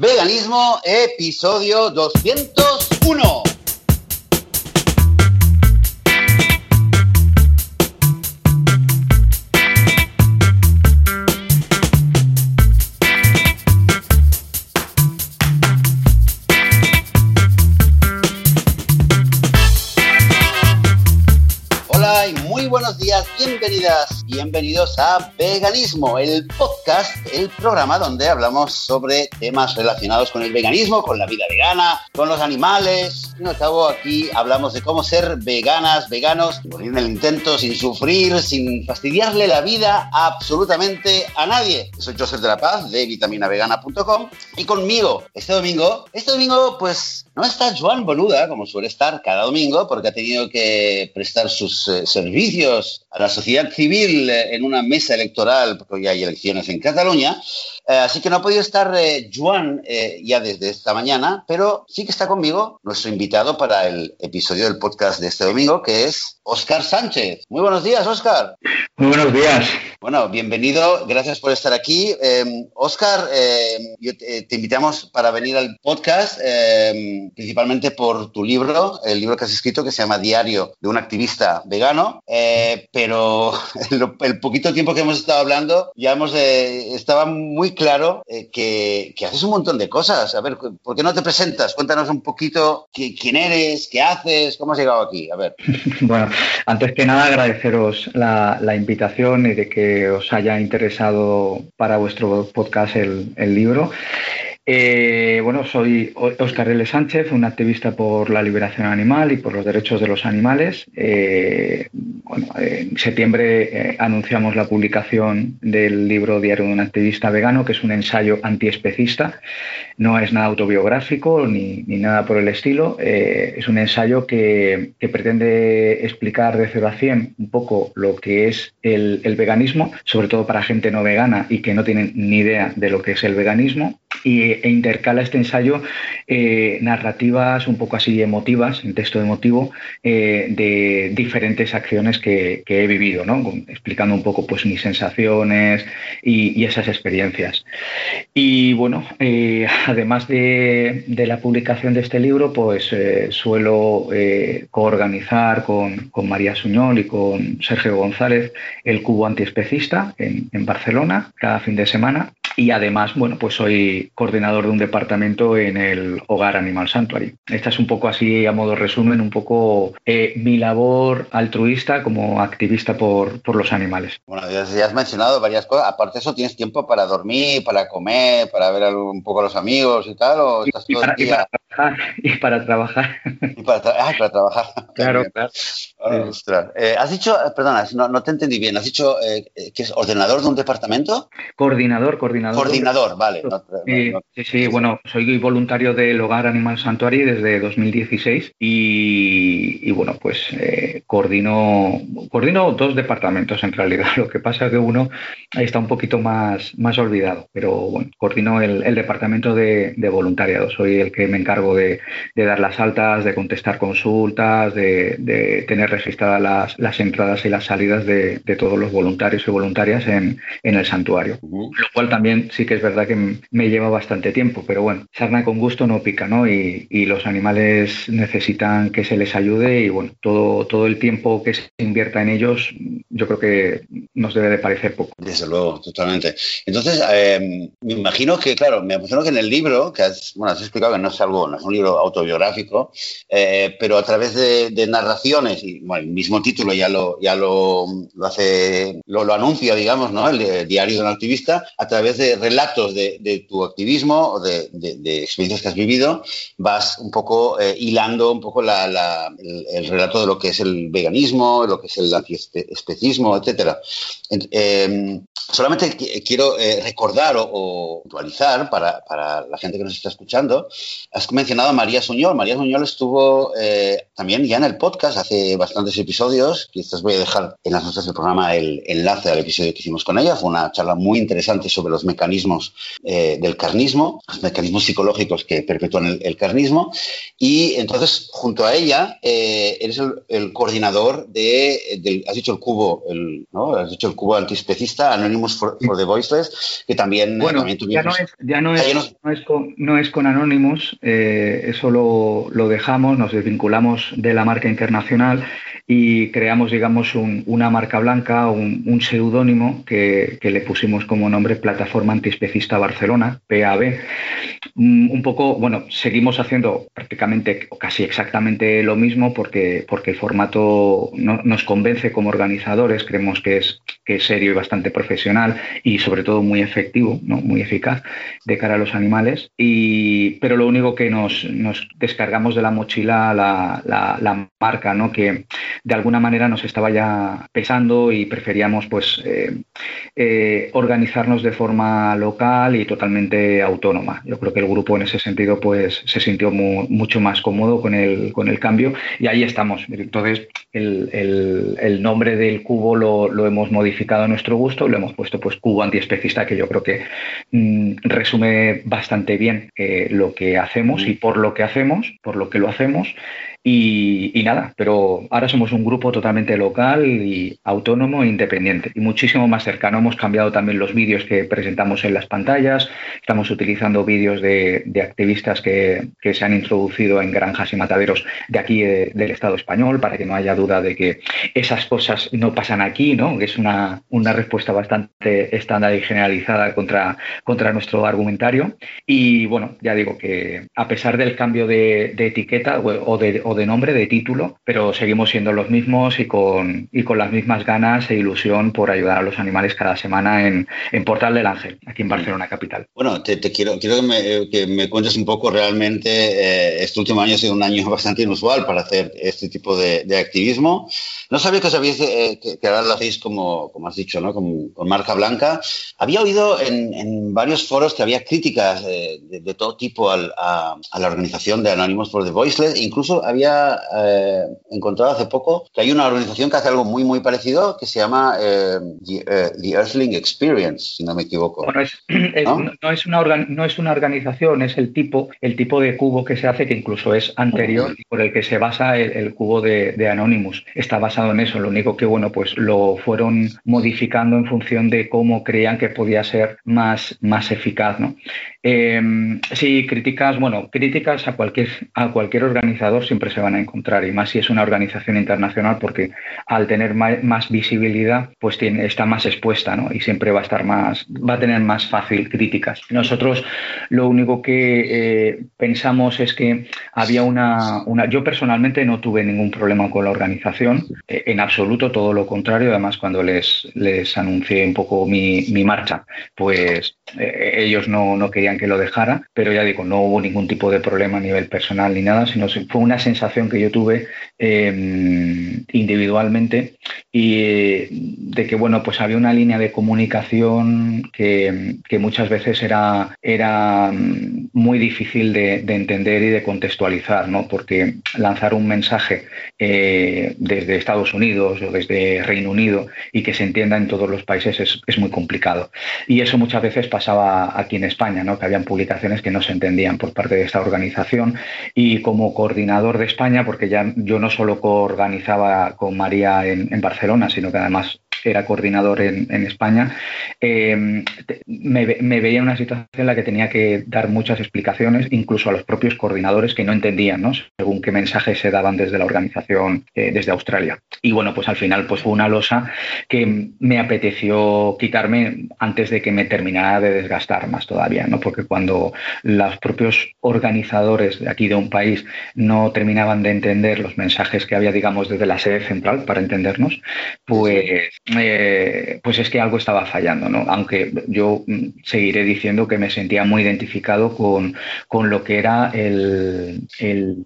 Veganismo, episodio 201. Hola y muy buenos días, bienvenidas, bienvenidos a Veganismo, el podcast, el programa donde hablamos sobre temas relacionados con el veganismo, con la vida vegana, con los animales. Y al cabo, aquí hablamos de cómo ser veganas, veganos, morir en el intento sin sufrir, sin fastidiarle la vida absolutamente a nadie. Soy Joseph de la Paz de vitaminavegana.com y conmigo este domingo, este domingo pues no está Joan Boluda como suele estar cada domingo porque ha tenido que prestar sus eh, servicios a la sociedad civil eh, en una mesa electoral, porque hoy hay elecciones en Cataluña. Eh, así que no ha podido estar eh, Joan eh, ya desde esta mañana, pero sí que está conmigo nuestro invitado para el episodio del podcast de este domingo, que es Óscar Sánchez. Muy buenos días, Óscar. Muy buenos días. Bueno, bienvenido, gracias por estar aquí. Eh, Óscar, te, te invitamos para venir al podcast, principalmente por tu libro, el libro que has escrito que se llama Diario de un activista vegano, eh, pero el, el poquito tiempo que hemos estado hablando ya hemos, eh, estaba muy claro eh, que, haces un montón de cosas. A ver, ¿por qué no te presentas? Cuéntanos un poquito qui- quién eres, qué haces, cómo has llegado aquí. A ver. Bueno, antes que nada agradeceros la, invitación y de que os haya interesado para vuestro podcast el libro. Eh, bueno, soy Óscar L. Sánchez, un activista por la liberación animal y por los derechos de los animales. Eh, bueno, en septiembre eh, anunciamos la publicación del libro Diario de un activista vegano, que es un ensayo antiespecista. No es nada autobiográfico ni, ni nada por el estilo. Es un ensayo que, que, pretende explicar de 0 a 100 un poco lo que es el, el veganismo, sobre todo para gente no vegana y que no tienen ni idea de lo que es el veganismo y, e intercala este ensayo eh, narrativas un poco así emotivas, en texto emotivo, eh, de diferentes acciones que, he vivido, ¿no? explicando un poco pues, mis sensaciones y, esas experiencias. Y bueno, eh, además de, la publicación de este libro, pues suelo coorganizar con, María Suñol y con Sergio González el Cubo Antiespecista en Barcelona cada fin de semana. Y además, bueno, pues soy coordinador de un departamento en el Hogar Animal Sanctuary. Esta es un poco así, a modo resumen, un poco eh, mi labor altruista como activista por, por los animales. Bueno, ya, ya, has mencionado varias cosas. Aparte de eso, ¿tienes tiempo para dormir, para comer, para ver un poco a los amigos y tal? ¿O estás y, todo para, el día... y para trabajar. Y para, tra ah, para trabajar. Claro, claro. Oh, eh, has dicho, perdona, no, no, te entendí bien, has dicho eh, que es ordenador de un departamento? Coordinador, coordinador. Coordinador, vale. No, sí, no, sí, sí, bueno, soy voluntario del Hogar Animal Sanctuary desde 2016 y, y bueno, pues eh, coordino, coordino dos departamentos en realidad. Lo que pasa es que uno está un poquito más, más olvidado, pero bueno, coordino el, el departamento de, de, voluntariado. Soy el que me encargo de, de dar las altas, de contestar consultas, de, de tener registradas las, las, entradas y las salidas de, todos los voluntarios y voluntarias en, en el santuario. Uh -huh. Lo cual también sí que es verdad que me lleva bastante tiempo, pero bueno, sarna con gusto no pica, ¿no? Y, los animales necesitan que se les ayude y bueno, todo, todo el tiempo que se invierta en ellos, yo creo que nos debe de parecer poco. Desde luego, totalmente. Entonces, eh, me imagino que, claro, me imagino que en el libro, que has, bueno, has explicado que no es algo, no es un libro autobiográfico, eh, pero a través de, de, narraciones, y bueno, el mismo título ya lo, ya lo, lo hace, lo, lo, anuncia, digamos, ¿no? El, el, diario de un activista, a través de relatos de, de tu activismo o de, de, experiencias que has vivido, vas un poco eh, hilando un poco la, la, el, el, relato de lo que es el veganismo, lo que es el antiespecismo, etcétera. Eh, solamente quiero eh, recordar o, o actualizar para, para, la gente que nos está escuchando, has, mencionado a María Suñol. María Suñol estuvo eh, también ya en el podcast hace bastantes episodios. Quizás voy a dejar en las notas del programa el enlace al episodio que hicimos con ella. Fue una charla muy interesante sobre los mecanismos eh, del carnismo, los mecanismos psicológicos que perpetúan el, carnismo. Y entonces, junto a ella, eh, eres el, coordinador de, has dicho el cubo, el, ¿no? Has dicho el cubo antiespecista, Anonymous for, the Voiceless, que también... Bueno, ya, no es, ya no es, no es, con, no es con Anonymous, eh, eso lo, lo dejamos, nos desvinculamos de la marca internacional y creamos, digamos, una marca blanca, un, seudónimo que, le pusimos como nombre Plataforma Antiespecista Barcelona, PAB. Mm, un poco, bueno, seguimos haciendo prácticamente casi exactamente lo mismo porque, porque el formato nos convence como organizadores, creemos que es, serio y bastante profesional y sobre todo muy efectivo, ¿no? muy eficaz de cara a los animales. Y, pero lo único que nos, descargamos de la mochila la, marca, ¿no? que de alguna manera nos estaba ya pesando y preferíamos pues eh, eh, organizarnos de forma local y totalmente autónoma. Yo creo que el grupo en ese sentido pues se sintió mucho más cómodo con el, con el cambio y ahí estamos. Entonces el, nombre del cubo lo, hemos modificado a nuestro gusto, lo hemos puesto pues cubo antiespecista que yo creo que mm, resume bastante bien eh, lo que hacemos y por lo que hacemos, por lo que lo hacemos y, nada, pero ahora somos un grupo totalmente local y autónomo e independiente y muchísimo más cercano. Hemos cambiado también los vídeos que presentamos en las pantallas, estamos utilizando vídeos de, activistas que, se han introducido en granjas y mataderos de aquí del Estado español para que no haya duda de que esas cosas no pasan aquí, ¿no? que es una, respuesta bastante estándar y generalizada contra, contra nuestro argumentario. Y bueno, ya digo que a pesar del cambio de, etiqueta o de de nombre, de título, pero seguimos siendo los mismos y con, y con las mismas ganas e ilusión por ayudar a los animales cada semana en, en Portal del Ángel, aquí en mm. Barcelona capital. Bueno, te, quiero, quiero que me, que, me, cuentes un poco realmente, eh, este último año ha sido un año bastante inusual para hacer este tipo de, de activismo. No sabía que sabíais eh, que, ahora lo hacéis como, como has dicho, ¿no? con, con marca blanca. Había oído en, en, varios foros que había críticas de, de, todo tipo al, a, a, la organización de Anonymous for the Voiceless, incluso había eh, encontrado hace poco que hay una organización que hace algo muy, muy parecido que se llama eh, eh, The, Earthling Experience, si no me equivoco. ¿no? Es, una no es una organización, es el tipo, el tipo de cubo que se hace que incluso es anterior y por el que se basa el, cubo de, de, Anonymous. Está basado en eso, lo único que, bueno, pues lo fueron modificando en función de cómo creían que podía ser más, más eficaz, ¿no? Sí, críticas, bueno, críticas a cualquier, a cualquier organizador siempre se van a encontrar y más si es una organización internacional porque al tener más, visibilidad pues tiene, está más expuesta ¿no? y siempre va a estar más, va a tener más fácil críticas. Nosotros lo único que eh, pensamos es que había una, una, yo personalmente no tuve ningún problema con la organización, eh, en absoluto todo lo contrario, además cuando les, les anuncié un poco mi, mi marcha, pues eh, ellos no, no, querían que lo dejara, pero ya digo, no hubo ningún tipo de problema a nivel personal ni nada, sino fue una sensación que yo tuve em, individualmente y de que bueno pues había una línea de comunicación que, muchas veces era, era mm, muy difícil de, entender y de contextualizar ¿no? porque lanzar un mensaje eh, desde Estados Unidos o desde Reino Unido y que se entienda en todos los países es, es, muy complicado y eso muchas veces pasaba aquí en España ¿no? Que habían publicaciones que no se entendían por parte de esta organización. Y como coordinador de España, porque ya yo no solo coorganizaba con María en Barcelona, sino que además era coordinador en, España, eh, me, veía en una situación en la que tenía que dar muchas explicaciones, incluso a los propios coordinadores que no entendían, ¿no? según qué mensajes se daban desde la organización, eh, desde Australia. Y bueno, pues al final pues fue una losa que me apeteció quitarme antes de que me terminara de desgastar más todavía, ¿no? porque cuando los propios organizadores de aquí de un país no terminaban de entender los mensajes que había, digamos, desde la sede central, para entendernos, pues eh, pues es que algo estaba fallando, ¿no? Aunque yo mm, seguiré diciendo que me sentía muy identificado con, lo que era el,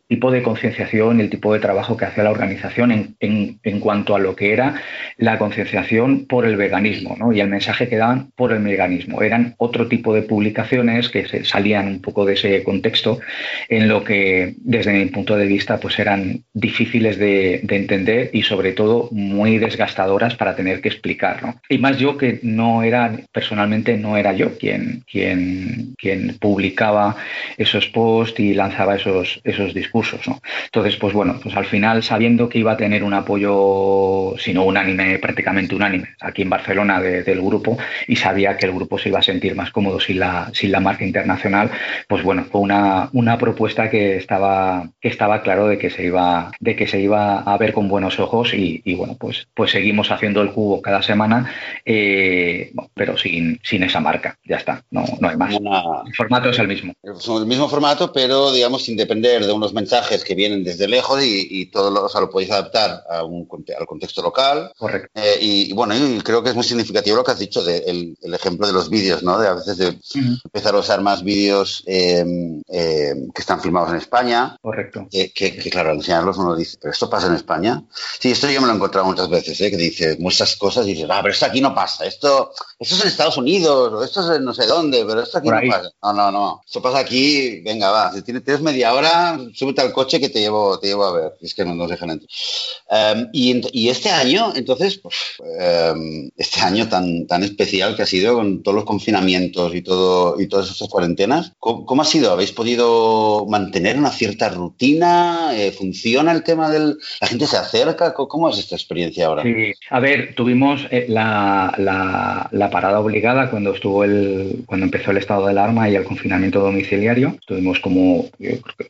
tipo de concienciación, el tipo de trabajo que hacía la organización en, cuanto a lo que era la concienciación por el veganismo, ¿no? Y el mensaje que daban por el veganismo. Eran otro tipo de publicaciones que se salían un poco de ese contexto en lo que, desde mi punto de vista, pues eran difíciles de entender y sobre todo muy desgastadoras para tener que explicar. ¿no? Y más yo que no era, personalmente no era yo quien, quien, quien publicaba esos posts y lanzaba esos, esos discursos. ¿no? Entonces, pues bueno, pues al final sabiendo que iba a tener un apoyo, si no unánime, prácticamente unánime, aquí en Barcelona del grupo y sabía que el grupo se iba a sentir más cómodo sin la, sin la marca internacional, pues bueno, fue una, una propuesta que estaba, que estaba claro de que se iba, de que se iba a ver con buenos ojos y, y bueno, pues, pues seguimos haciendo el cubo cada semana, eh, pero sin, sin esa marca. Ya está, no, no hay más. El formato es el mismo. Son el mismo formato, pero digamos sin depender de unos mensajes que vienen desde lejos y, todo lo, o lo podéis adaptar a un, al contexto local. Correcto. Eh, y, bueno, y creo que es muy significativo lo que has dicho, de, el, ejemplo de los vídeos, ¿no? De a veces de empezar a usar más vídeos em, em, que están filmados en España. Correcto. que, claro, al enseñarlos uno dice, ¿pero esto pasa en España? Sí, esto yo me lo he encontrado muchas veces, ¿eh? que dice, muestras cosas y dices, ah, pero esto aquí no pasa, esto, esto es en Estados Unidos, o esto es en no sé dónde, pero esto aquí no pasa. No, no, no, esto pasa aquí, venga, va, si tienes, media hora, súbete al coche que te llevo, te llevo a ver, es que no nos dejan entrar. Em, y, este año, entonces, pues, em, este año tan, tan especial que ha sido con todos los confinamientos y, todo, y todas esas cuarentenas, ¿cómo, ha sido? ¿Habéis podido mantener una cierta rutina? Eh, ¿Funciona el tema del... ¿La gente se acerca? ¿Cómo es esta experiencia ahora? Sí, a ver, tuvimos eh, la, la, parada obligada cuando estuvo el, cuando empezó el estado de alarma y el confinamiento domiciliario. Tuvimos como,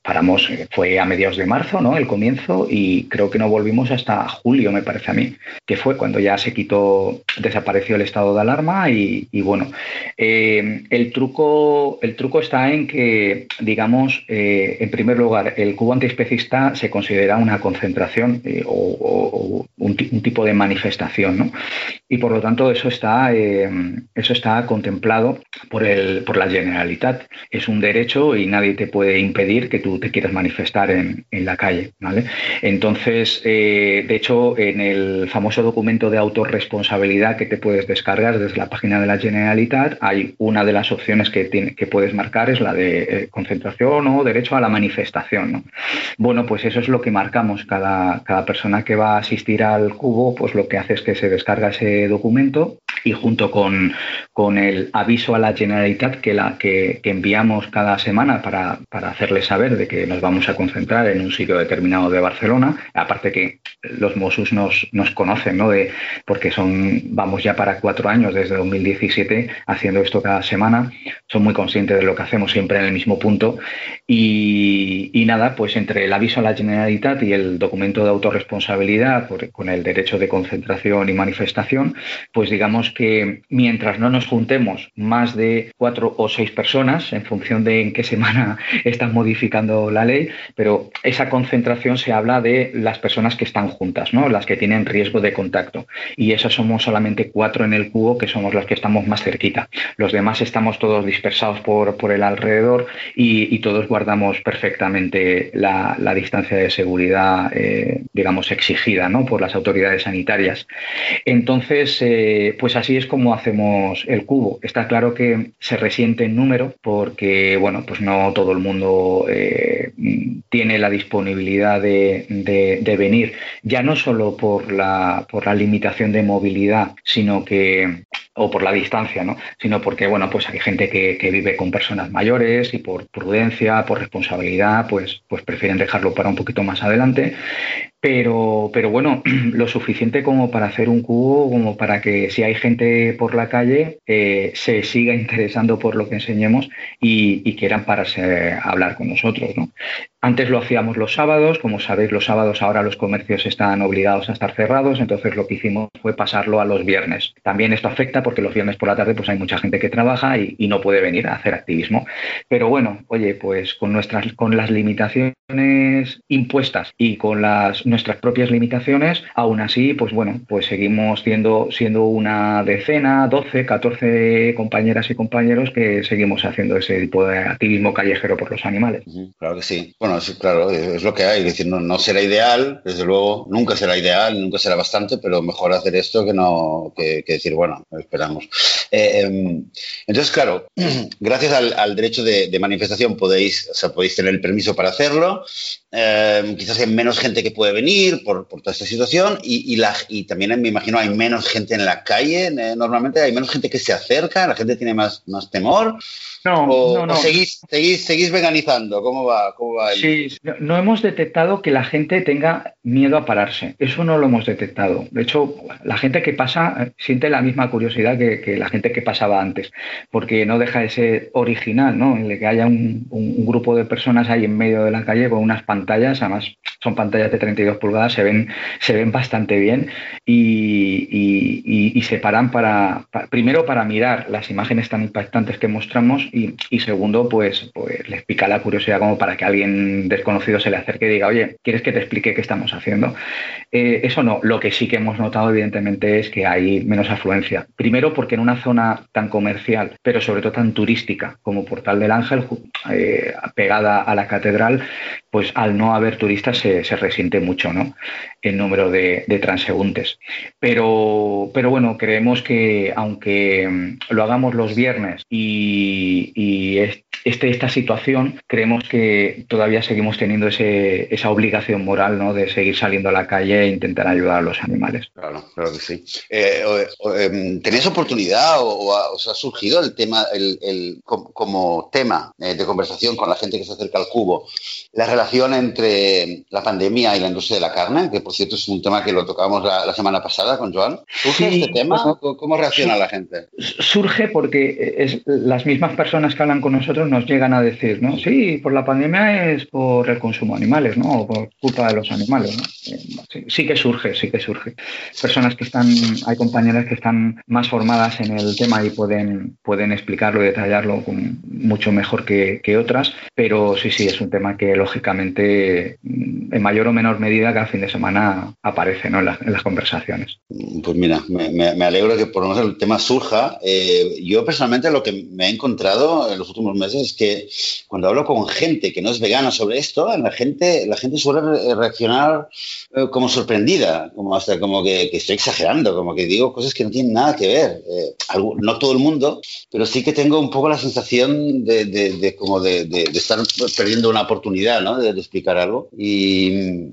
paramos, eh, fue a mediados de marzo, ¿no? El comienzo y creo que no volvimos hasta julio, me parece a mí, que fue cuando ya se quitó, desapareció el estado de alarma y, bueno, eh, el truco, el truco está en que, digamos, en primer lugar, el cubo antiespecista se considera una concentración o, un tipo de manifestación, Y por lo tanto eso está, eh, eso está contemplado por, el, por la Generalitat. Es un derecho y nadie te puede impedir que tú te quieras manifestar en, la calle. ¿vale? Entonces, eh, de hecho, en el famoso documento de autorresponsabilidad que te puedes descargar desde la página de la Generalitat, hay una de las opciones que, tiene, que puedes marcar, es la de eh, concentración o derecho a la manifestación. Bueno, pues eso es lo que marcamos. Cada, cada persona que va a asistir al cubo, pues lo que hace es que se descarga ese documento y junto con, con el aviso a la Generalitat que, la, que, enviamos cada semana para, para hacerles saber de que nos vamos a concentrar en un sitio determinado de Barcelona, aparte que los Mossos nos, nos conocen, ¿no? De, porque son, vamos ya para cuatro años desde 2017 haciendo esto cada semana, son muy conscientes de lo que hacemos siempre en el mismo punto y, nada, pues entre el aviso a la Generalitat y el documento de autorresponsabilidad con el derecho de concentración y manifestación, pues digamos que mientras no nos juntemos más de cuatro o seis personas, en función de en qué semana están modificando la ley, pero esa concentración se habla de las personas que están juntas, ¿no? las que tienen riesgo de contacto. Y esas somos solamente cuatro en el cubo, que somos las que estamos más cerquita. Los demás estamos todos dispersados por, por el alrededor y, todos guardamos perfectamente la, distancia de seguridad, eh, digamos, exigida ¿no? por las autoridades sanitarias. Entonces, eh, pues así es como hacemos el cubo. Está claro que se resiente en número porque, bueno, pues no todo el mundo eh, tiene la disponibilidad de, venir, ya no solo por la, por la limitación de movilidad, sino que o por la distancia, ¿no? sino porque bueno, pues hay gente que, vive con personas mayores y por prudencia, por responsabilidad, pues, pues prefieren dejarlo para un poquito más adelante. Pero, pero bueno, lo suficiente como para hacer un cubo, como para que si hay gente por la calle eh, se siga interesando por lo que enseñemos y, quieran pararse a hablar con nosotros. ¿no? Antes lo hacíamos los sábados, como sabéis, los sábados ahora los comercios están obligados a estar cerrados, entonces lo que hicimos fue pasarlo a los viernes. También esto afecta porque los viernes por la tarde pues hay mucha gente que trabaja y, no puede venir a hacer activismo. Pero bueno, oye, pues con nuestras con las limitaciones impuestas y con las nuestras propias limitaciones, aún así, pues bueno, pues seguimos siendo, siendo una decena, 12, 14 compañeras y compañeros que seguimos haciendo ese tipo de activismo callejero por los animales. Claro que sí. Bueno, sí, claro, es lo que hay. Es decir, no, será ideal, desde luego, nunca será ideal, nunca será bastante, pero mejor hacer esto que no que, decir, bueno, esperamos. Eh, em, entonces, claro, gracias al, derecho de, de, manifestación podéis, o sea, podéis tener el permiso para hacerlo. Eh, quizás hay menos gente que puede venir por, toda esta situación y, la, y, también me imagino hay menos gente en la calle, eh, normalmente hay menos gente que se acerca, la gente tiene más, más temor. No, no, no. seguís, seguís, veganizando? ¿Cómo va? ¿Cómo va Sí, no, hemos detectado que la gente tenga miedo a pararse. Eso no lo hemos detectado. De hecho, la gente que pasa eh, siente la misma curiosidad que, la gente que pasaba antes, porque no deja de ser original, ¿no? El que haya un, grupo de personas ahí en medio de la calle con unas pantallas, además son pantallas de 32 pulgadas, se ven, se ven bastante bien y, se paran para, primero para mirar las imágenes tan impactantes que mostramos y, segundo, pues, pues les pica la curiosidad como para que alguien desconocido se le acerque y diga, oye, ¿quieres que te explique qué estamos haciendo? Eh, eso no, lo que sí que hemos notado evidentemente es que hay menos afluencia. Primero porque en una zona tan comercial, pero sobre todo tan turística como Portal del Ángel, eh, pegada a la catedral, pues al no haber turistas se, resiente mucho ¿no? el número de, transeúntes. Pero, pero bueno, creemos que aunque mm, lo hagamos los viernes y, y este, esta situación, creemos que todavía seguimos teniendo ese, esa obligación moral ¿no? de seguir saliendo a la calle e intentar ayudar a los animales. Claro, claro que sí. Eh, em, ¿Tenéis oportunidad o, os ha surgido el tema, el, como, tema eh, de conversación con la gente que se acerca al cubo, la relación entre la pandemia y la industria de la carne, que por cierto es un tema que lo tocamos la, semana pasada con Joan? ¿Surge este tema? Pues, ¿Cómo reacciona la gente? Surge porque es, las mismas personas que hablan con nosotros nos llegan a decir, ¿no? Sí, por la pandemia es por el consumo de animales, ¿no? O por culpa de los animales, eh, Sí, que surge, sí que surge. Personas que están, hay compañeras que están más formadas en el tema y pueden, pueden explicarlo y detallarlo mucho mejor que, otras, pero sí, sí, es un tema que lógicamente en mayor o menor medida cada fin de semana aparece ¿no? en, las, conversaciones. Pues mira, me, alegro que por lo menos el tema surja. Eh, yo personalmente lo que me he encontrado en los últimos meses es que cuando hablo con gente que no es vegana sobre esto, la gente, la gente suele reaccionar eh, como sorprendida, como hasta como que, estoy exagerando, como que digo cosas que no tienen nada que ver. Eh, no todo el mundo, pero sí que tengo un poco la sensación de, como de, estar perdiendo una oportunidad ¿no? De, explicar algo. Y,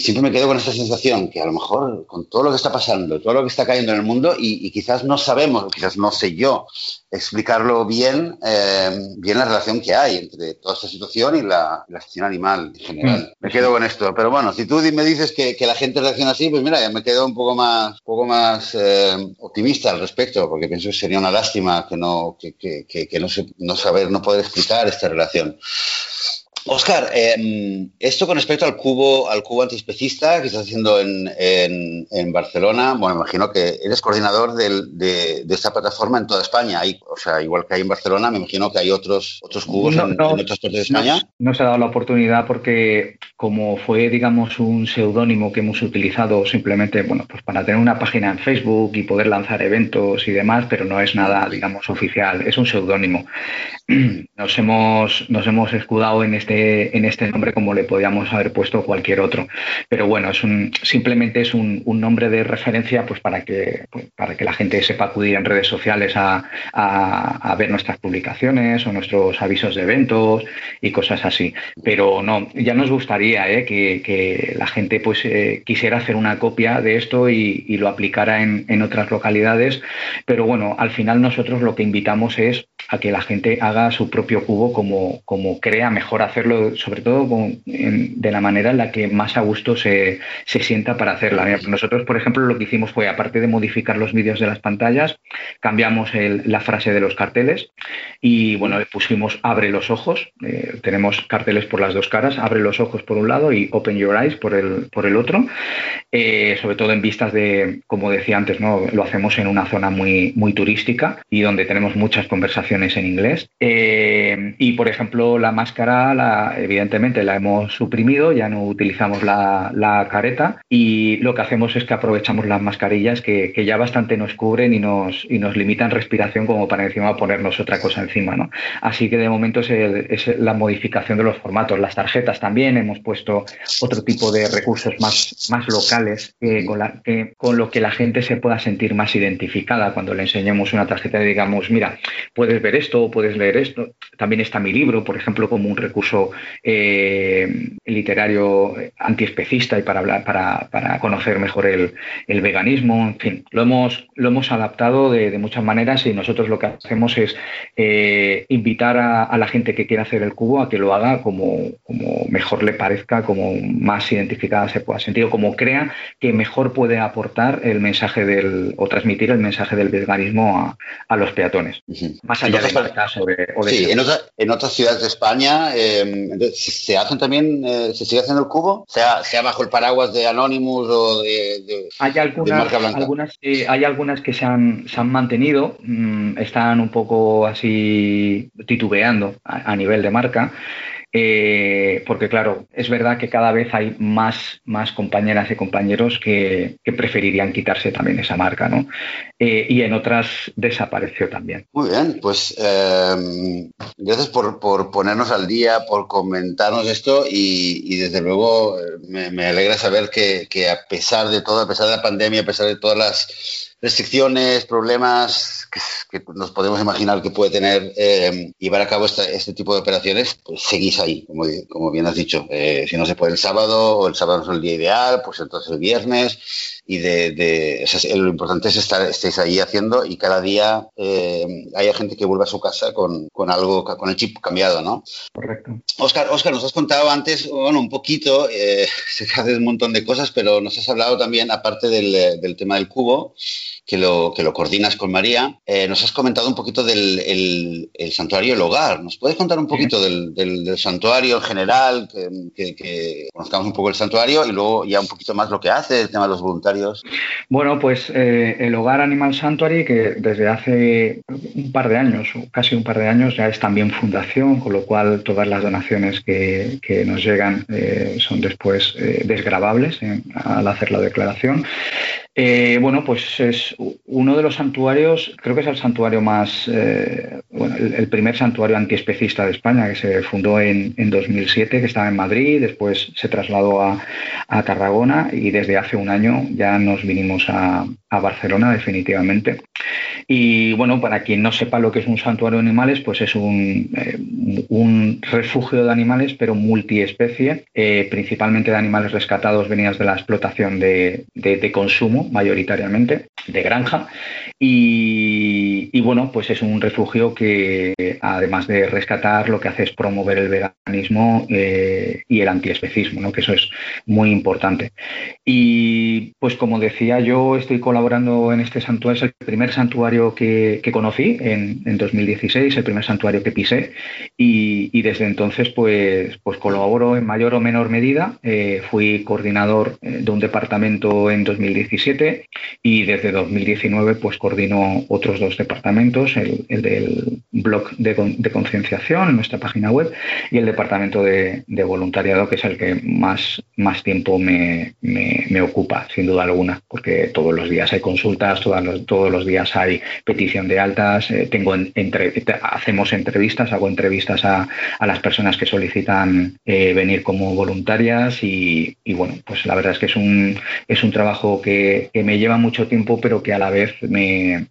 siempre me quedo con esa sensación que a lo mejor con todo lo que está pasando, todo lo que está cayendo en el mundo y, y quizás no sabemos, quizás no sé yo explicarlo bien, eh, bien la relación que hay entre toda esta situación y la, la gestión animal en general. Mm. Me quedo con esto. Pero bueno, si tú me dices que, que, la gente reacciona así, pues mira, ya me quedo un poco más, poco más eh, optimista al respecto, porque pienso que sería una lástima que no, que, que, que no, se, no saber, no poder explicar esta relación. Oscar, em, esto con respecto al cubo, al cubo antiespecista que estás haciendo en, en, Barcelona, bueno, imagino que eres coordinador de, esta plataforma en toda España. o sea, igual que hay en Barcelona, me imagino que hay otros, otros cubos en, otras partes de España. No, se ha dado la oportunidad porque como fue, digamos, un seudónimo que hemos utilizado simplemente, bueno, pues para tener una página en Facebook y poder lanzar eventos y demás, pero no es nada, digamos, oficial, es un seudónimo. Nos hemos, nos hemos escudado en este en este nombre como le podíamos haber puesto cualquier otro. Pero bueno, es un, simplemente es un, nombre de referencia pues para, que, pues, para que la gente sepa acudir en redes sociales a, ver nuestras publicaciones o nuestros avisos de eventos y cosas así. Pero no, ya nos gustaría ¿eh? que, la gente pues eh, quisiera hacer una copia de esto y, lo aplicara en, en otras localidades. Pero bueno, al final nosotros lo que invitamos es a que la gente haga su propio cubo como, como crea mejor hacer hacerlo sobre todo de la manera en la que más a gusto se, sienta para hacerla. Nosotros, por ejemplo, lo que hicimos fue, aparte de modificar los vídeos de las pantallas, cambiamos la frase de los carteles y bueno, pusimos abre los ojos. Eh, tenemos carteles por las dos caras, abre los ojos por un lado y open your eyes por el, por el otro. Eh, sobre todo en vistas de, como decía antes, ¿no? lo hacemos en una zona muy, muy turística y donde tenemos muchas conversaciones en inglés. Eh, y por ejemplo, la máscara, la, evidentemente la hemos suprimido, ya no utilizamos la, la, careta y lo que hacemos es que aprovechamos las mascarillas que, que, ya bastante nos cubren y nos, y nos limitan respiración como para encima ponernos otra cosa encima. ¿no? Así que de momento es, es la modificación de los formatos. Las tarjetas también hemos puesto otro tipo de recursos más, más locales con, la, que, con lo que la gente se pueda sentir más identificada cuando le enseñemos una tarjeta y digamos, mira, puedes ver esto, puedes leer esto. También está mi libro, por ejemplo, como un recurso eh, literario antiespecista y para hablar, para, para conocer mejor el, el, veganismo. En fin, lo hemos, lo hemos adaptado de, de muchas maneras y nosotros lo que hacemos es eh, invitar a, a, la gente que quiera hacer el cubo a que lo haga como, como mejor le parezca, como más identificada se pueda sentir o como crea que mejor puede aportar el mensaje del o transmitir el mensaje del veganismo a, a los peatones. Más allá de o de Sí, en, otra, en, otras ciudades de España eh, se hacen también, eh, se sigue haciendo el cubo, sea, sea bajo el paraguas de Anonymous o de, de, hay algunas, de marca blanca. Algunas, eh, hay algunas que se han, se han mantenido, mmm, están un poco así titubeando a, a nivel de marca. Eh, porque claro, es verdad que cada vez hay más, más compañeras y compañeros que, preferirían quitarse también esa marca, ¿no? Eh, y en otras desapareció también. Muy bien, pues eh, gracias por, por, ponernos al día, por comentarnos esto y, y desde luego me, me, alegra saber que, que a pesar de todo, a pesar de la pandemia, a pesar de todas las restricciones, problemas que, nos podemos imaginar que puede tener eh, llevar a cabo esta, este tipo de operaciones, pues seguís ahí, como, como bien has dicho. Eh, si no se puede el sábado o el sábado no es el día ideal, pues entonces el viernes. Y de, de o sea, lo importante es estar estéis ahí haciendo y cada día eh, haya gente que vuelva a su casa con, con, algo, con el chip cambiado, ¿no? Correcto. Oscar, Oscar, nos has contado antes, bueno, un poquito, eh, se hace un montón de cosas, pero nos has hablado también, aparte del, del tema del cubo, que lo, que lo coordinas con María, eh, nos has comentado un poquito del el, el santuario El Hogar. ¿Nos puedes contar un poquito sí. del, del, del, santuario en general, que, que, que, conozcamos un poco el santuario y luego ya un poquito más lo que hace, el tema de los voluntarios? Bueno, pues eh, el Hogar Animal Sanctuary, que desde hace un par de años, casi un par de años, ya es también fundación, con lo cual todas las donaciones que, que nos llegan eh, son después desgravables al hacer la declaración. Bueno, pues es uno de los santuarios, creo que es el santuario más, eh, bueno, el, primer santuario antiespecista de España, que se fundó en, en, 2007, que estaba en Madrid, después se trasladó a, a, Tarragona y desde hace un año ya nos vinimos a, a Barcelona definitivamente. Y bueno, para quien no sepa lo que es un santuario de animales, pues es un, eh, un refugio de animales, pero multiespecie, eh, principalmente de animales rescatados venidas de la explotación de, de, de consumo mayoritariamente de granja. Y, bueno pues es un refugio que además de rescatar lo que hace es promover el veganismo eh, y el antiespecismo ¿no? que eso es muy importante. Y pues como decía yo estoy colaborando en este santuario es el primer santuario que, conocí en, en, 2016 el primer santuario que pisé. Y, y, desde entonces pues pues colaboro en mayor o menor medida. Eh, fui coordinador eh, de un departamento en 2017 y desde 2019 pues coordino otros dos departamentos, el, el del blog de, concienciación en nuestra página web y el departamento de, voluntariado que es el que más, más tiempo me, me, me, ocupa, sin duda alguna, porque todos los días hay consultas, todos los, todos los días hay petición de altas, eh, tengo entre, hacemos entrevistas, hago entrevistas a, a las personas que solicitan eh, venir como voluntarias y, y, bueno, pues la verdad es que es un, es un trabajo que, que me lleva mucho tiempo, pero que a la vez me,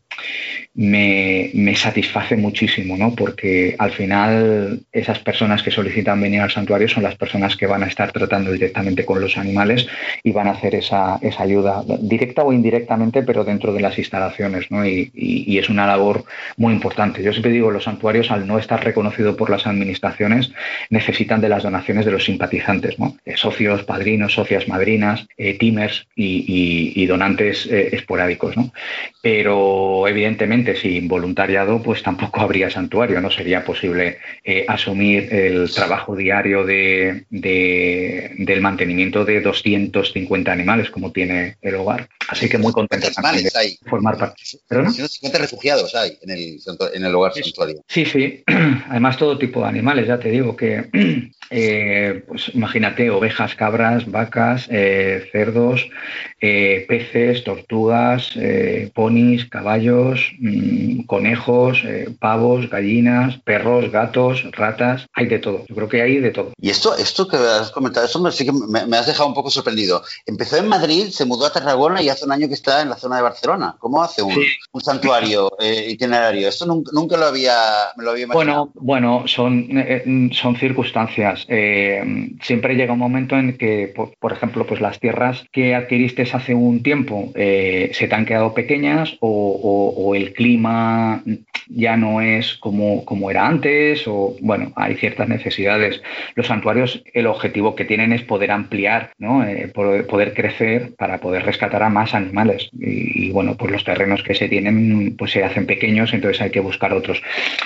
me, me, satisface muchísimo, ¿no? Porque al final esas personas que solicitan venir al santuario son las personas que van a estar tratando directamente con los animales y van a hacer esa, esa ayuda directa o indirectamente, pero dentro de las instalaciones, ¿no? Y, es una labor muy importante. Yo siempre digo, los santuarios, al no estar reconocidos por las administraciones, necesitan de las donaciones de los simpatizantes, ¿no? Eh, socios, padrinos, socias, madrinas, eh, timers y, y donantes eh, esporádicos, ¿no? Pero evidentemente sin voluntariado pues tampoco habría santuario, no sería posible eh, asumir el trabajo diario de, del mantenimiento de 250 animales como tiene el hogar. Así que muy contento hay? formar parte. 150 refugiados hay en el, en el hogar santuario. Sí, sí. Además todo tipo de animales, ya te digo que eh, pues imagínate ovejas, cabras, vacas, eh, cerdos, peces, tortugas, ponis, caballos, mm, conejos, eh, pavos, gallinas, perros, gatos, ratas, hay de todo. Yo creo que hay de todo. Y esto, esto que has comentado, eso me, sí que me, has dejado un poco sorprendido. Empezó en Madrid, se mudó a Tarragona y hace un año que está en la zona de Barcelona. ¿Cómo hace un, santuario eh, itinerario? Esto nunca, lo había, me lo había imaginado. Bueno, bueno son, eh, son circunstancias. siempre llega un momento en que, por, ejemplo, pues las tierras que adquiriste hace un tiempo se te han quedado pequeñas o, el clima ya no es como, como, era antes o bueno, hay ciertas necesidades. Los santuarios, el objetivo que tienen es poder ampliar, ¿no? Eh, poder, crecer para poder rescatar a más animales. Y, bueno, pues los terrenos que se tienen pues se hacen pequeños, entonces hay que buscar otros.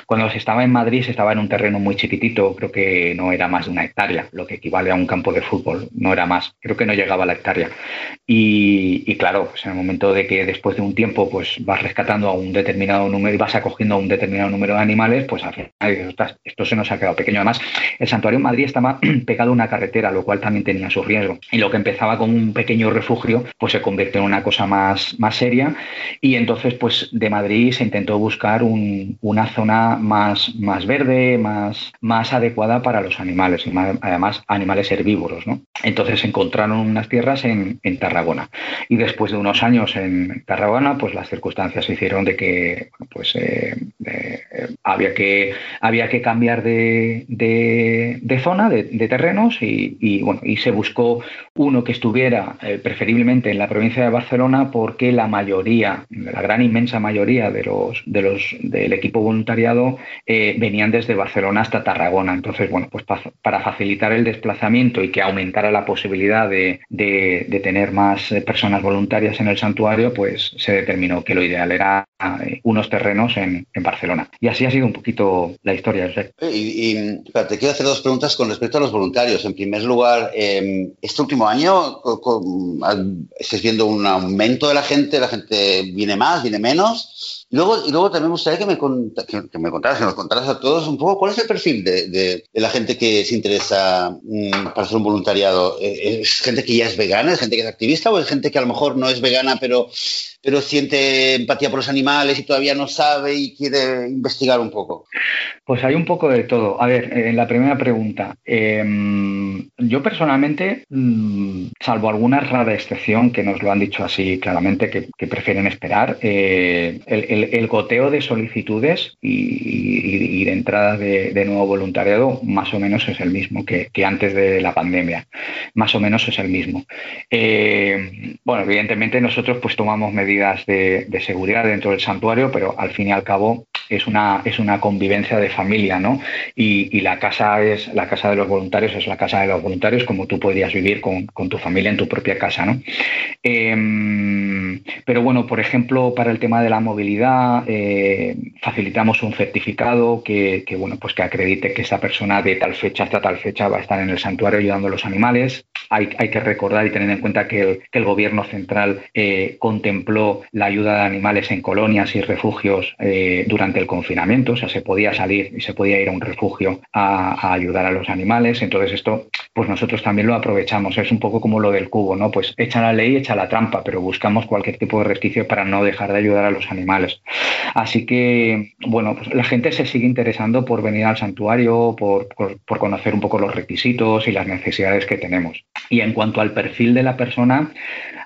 Cuando se estaba en Madrid estaba en un terreno muy chiquitito, creo que no era más de una hectárea, lo que equivale a un campo de fútbol, no era más, creo que no llegaba a la hectárea. Y, y claro, pues en el momento de que después de un tiempo pues vas rescatando a un determinado número y vas acogiendo a un determinado número de animales, pues al final esto se nos ha quedado pequeño. Además, el santuario en Madrid estaba pegado a una carretera, lo cual también tenía su riesgo. Y lo que empezaba con un pequeño refugio, pues se convirtió en una cosa más, más seria. Y entonces, pues de Madrid se intentó buscar una zona más, más verde, más, más adecuada para los animales, y además animales herbívoros. ¿no? Entonces encontraron unas tierras en, en Tarragona. Y después de unos años en Tarragona, pues las circunstancias hicieron de que pues, eh, eh, había, que, había que cambiar de, zona, de, terrenos, y, bueno, y se buscó uno que estuviera eh, preferiblemente en la provincia de Barcelona porque la mayoría, la gran inmensa mayoría de los, de los, del equipo voluntariado venían desde Barcelona hasta Tarragona. Entonces, bueno, pues para facilitar el desplazamiento y que aumentara la posibilidad de, tener más personas voluntarias en el santuario, pues se determinó que lo ideal era eh, unos terrenos en, Barcelona. Y así ha sido un poquito la historia. Y, te quiero hacer dos preguntas con respecto a los voluntarios. En primer lugar, em, este último año ¿estás viendo un aumento de la gente? ¿La gente viene más, viene menos? Y luego, y luego también me gustaría que me, que, me contaras, que nos contaras a todos un poco cuál es el perfil de, la gente que se interesa mm, para hacer un voluntariado. Eh, ¿Es gente que ya es vegana, es gente que es activista o es gente que a lo mejor no es vegana pero, pero siente empatía por los animales y todavía no sabe y quiere investigar un poco? Pues hay un poco de todo. A ver, en la primera pregunta, em, yo personalmente, mm, salvo alguna rara excepción que nos lo han dicho así claramente, que, prefieren esperar, eh, el goteo de solicitudes y, de entrada de, nuevo voluntariado más o menos es el mismo que, antes de la pandemia. Más o menos es el mismo. Eh, bueno, evidentemente nosotros pues tomamos medidas de, seguridad dentro del santuario, pero al fin y al cabo es una, es una convivencia de familia, ¿no? Y, la casa es la casa de los voluntarios, es la casa de los voluntarios, como tú podrías vivir con, tu familia en tu propia casa, ¿no? Em, pero bueno, por ejemplo, para el tema de la movilidad, eh, facilitamos un certificado que, bueno, pues que acredite que esta persona de tal fecha hasta tal fecha va a estar en el santuario ayudando a los animales. Hay, hay que recordar y tener en cuenta que el, gobierno central eh, contempló la ayuda de animales en colonias y refugios eh, durante el confinamiento, o sea, se podía salir y se podía ir a un refugio a, ayudar a los animales. Entonces esto, pues nosotros también lo aprovechamos. Es un poco como lo del cubo, ¿no? Pues echa la ley, echa la trampa, pero buscamos cualquier tipo de resquicio para no dejar de ayudar a los animales. Así que, bueno, pues la gente se sigue interesando por venir al santuario, por, conocer un poco los requisitos y las necesidades que tenemos. Y en cuanto al perfil de la persona,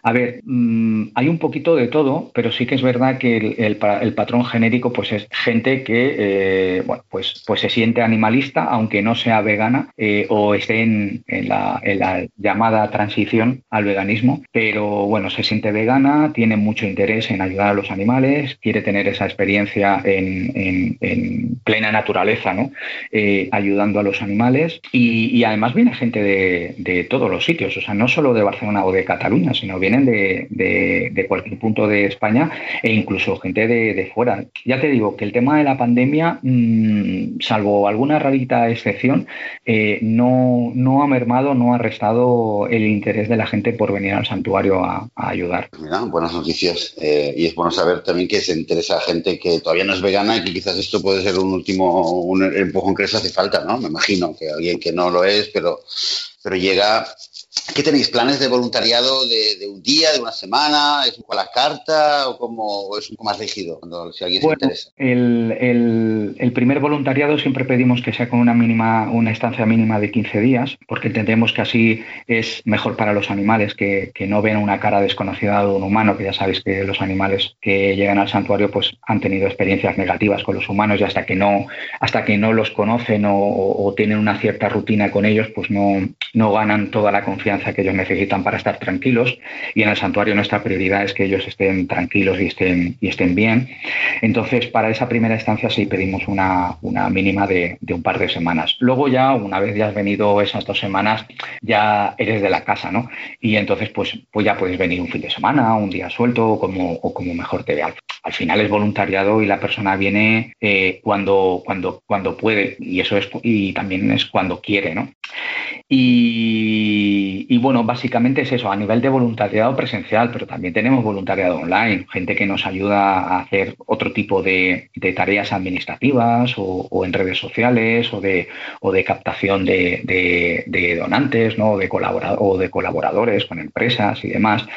a ver, mm, hay un poquito de todo, pero sí que es verdad que el, patrón genérico pues es gente que eh, bueno, pues, pues se siente animalista, aunque no sea vegana eh, o esté en, la, llamada transición al veganismo, pero bueno, se siente vegana, tiene mucho interés en ayudar a los animales, quiere tener esa experiencia en, plena naturaleza, ¿no? Eh, ayudando a los animales. Y, además viene gente de, de todos los sitios, o sea, no solo de Barcelona o de Cataluña, sino vienen de, cualquier punto de España e incluso gente de, fuera. Ya te digo que el tema de la pandemia, mm, salvo alguna rarita excepción, eh, no, no ha mermado, no ha restado el interés de la gente por venir al santuario a, ayudar. Mira, buenas noticias. Eh, y es bueno saber también que se interesa a gente que todavía no es vegana y que quizás esto puede ser un último un empujón que les hace falta, ¿no? Me imagino que alguien que no lo es, pero, pero llega ¿Qué tenéis? ¿Planes de voluntariado de, un día, de una semana? ¿Es un poco a la carta o, como, es un poco más rígido cuando, si alguien se interesa? El, primer voluntariado siempre pedimos que sea con una mínima, una estancia mínima de 15 días, porque entendemos que así es mejor para los animales, que, no ven una cara desconocida de un humano, que ya sabéis que los animales que llegan al santuario pues han tenido experiencias negativas con los humanos y hasta que no, hasta que no los conocen o, o tienen una cierta rutina con ellos, pues no, no ganan toda la confianza que ellos necesitan para estar tranquilos y en el santuario nuestra prioridad es que ellos estén tranquilos y estén, y estén bien. Entonces, para esa primera estancia sí pedimos una, una mínima de, de, un par de semanas. Luego ya, una vez ya has venido esas dos semanas, ya eres de la casa, ¿no? Y entonces, pues, pues ya puedes venir un fin de semana, un día suelto o como, o como mejor te vea. Al final es voluntariado y la persona viene eh, cuando, cuando, cuando puede y eso es y también es cuando quiere, ¿no? Y, bueno, básicamente es eso, a nivel de voluntariado presencial, pero también tenemos voluntariado online, gente que nos ayuda a hacer otro tipo de, tareas administrativas o, en redes sociales o de, o de captación de, donantes ¿no? de o de colaboradores con empresas y demás.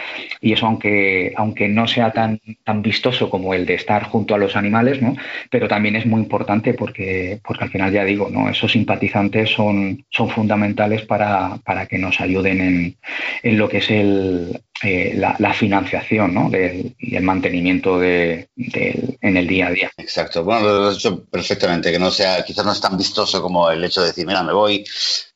Y eso, aunque, aunque no sea tan, tan vistoso como el de estar junto a los animales, ¿no? pero también es muy importante porque, porque al final ya digo, ¿no? esos simpatizantes son, son fundamentales para, para que nos ayuden en, en lo que es el, eh, la, financiación ¿no? y el mantenimiento de, en el día a día. Exacto, bueno, lo has dicho perfectamente, que no sea, quizás no es tan vistoso como el hecho de decir, mira, me voy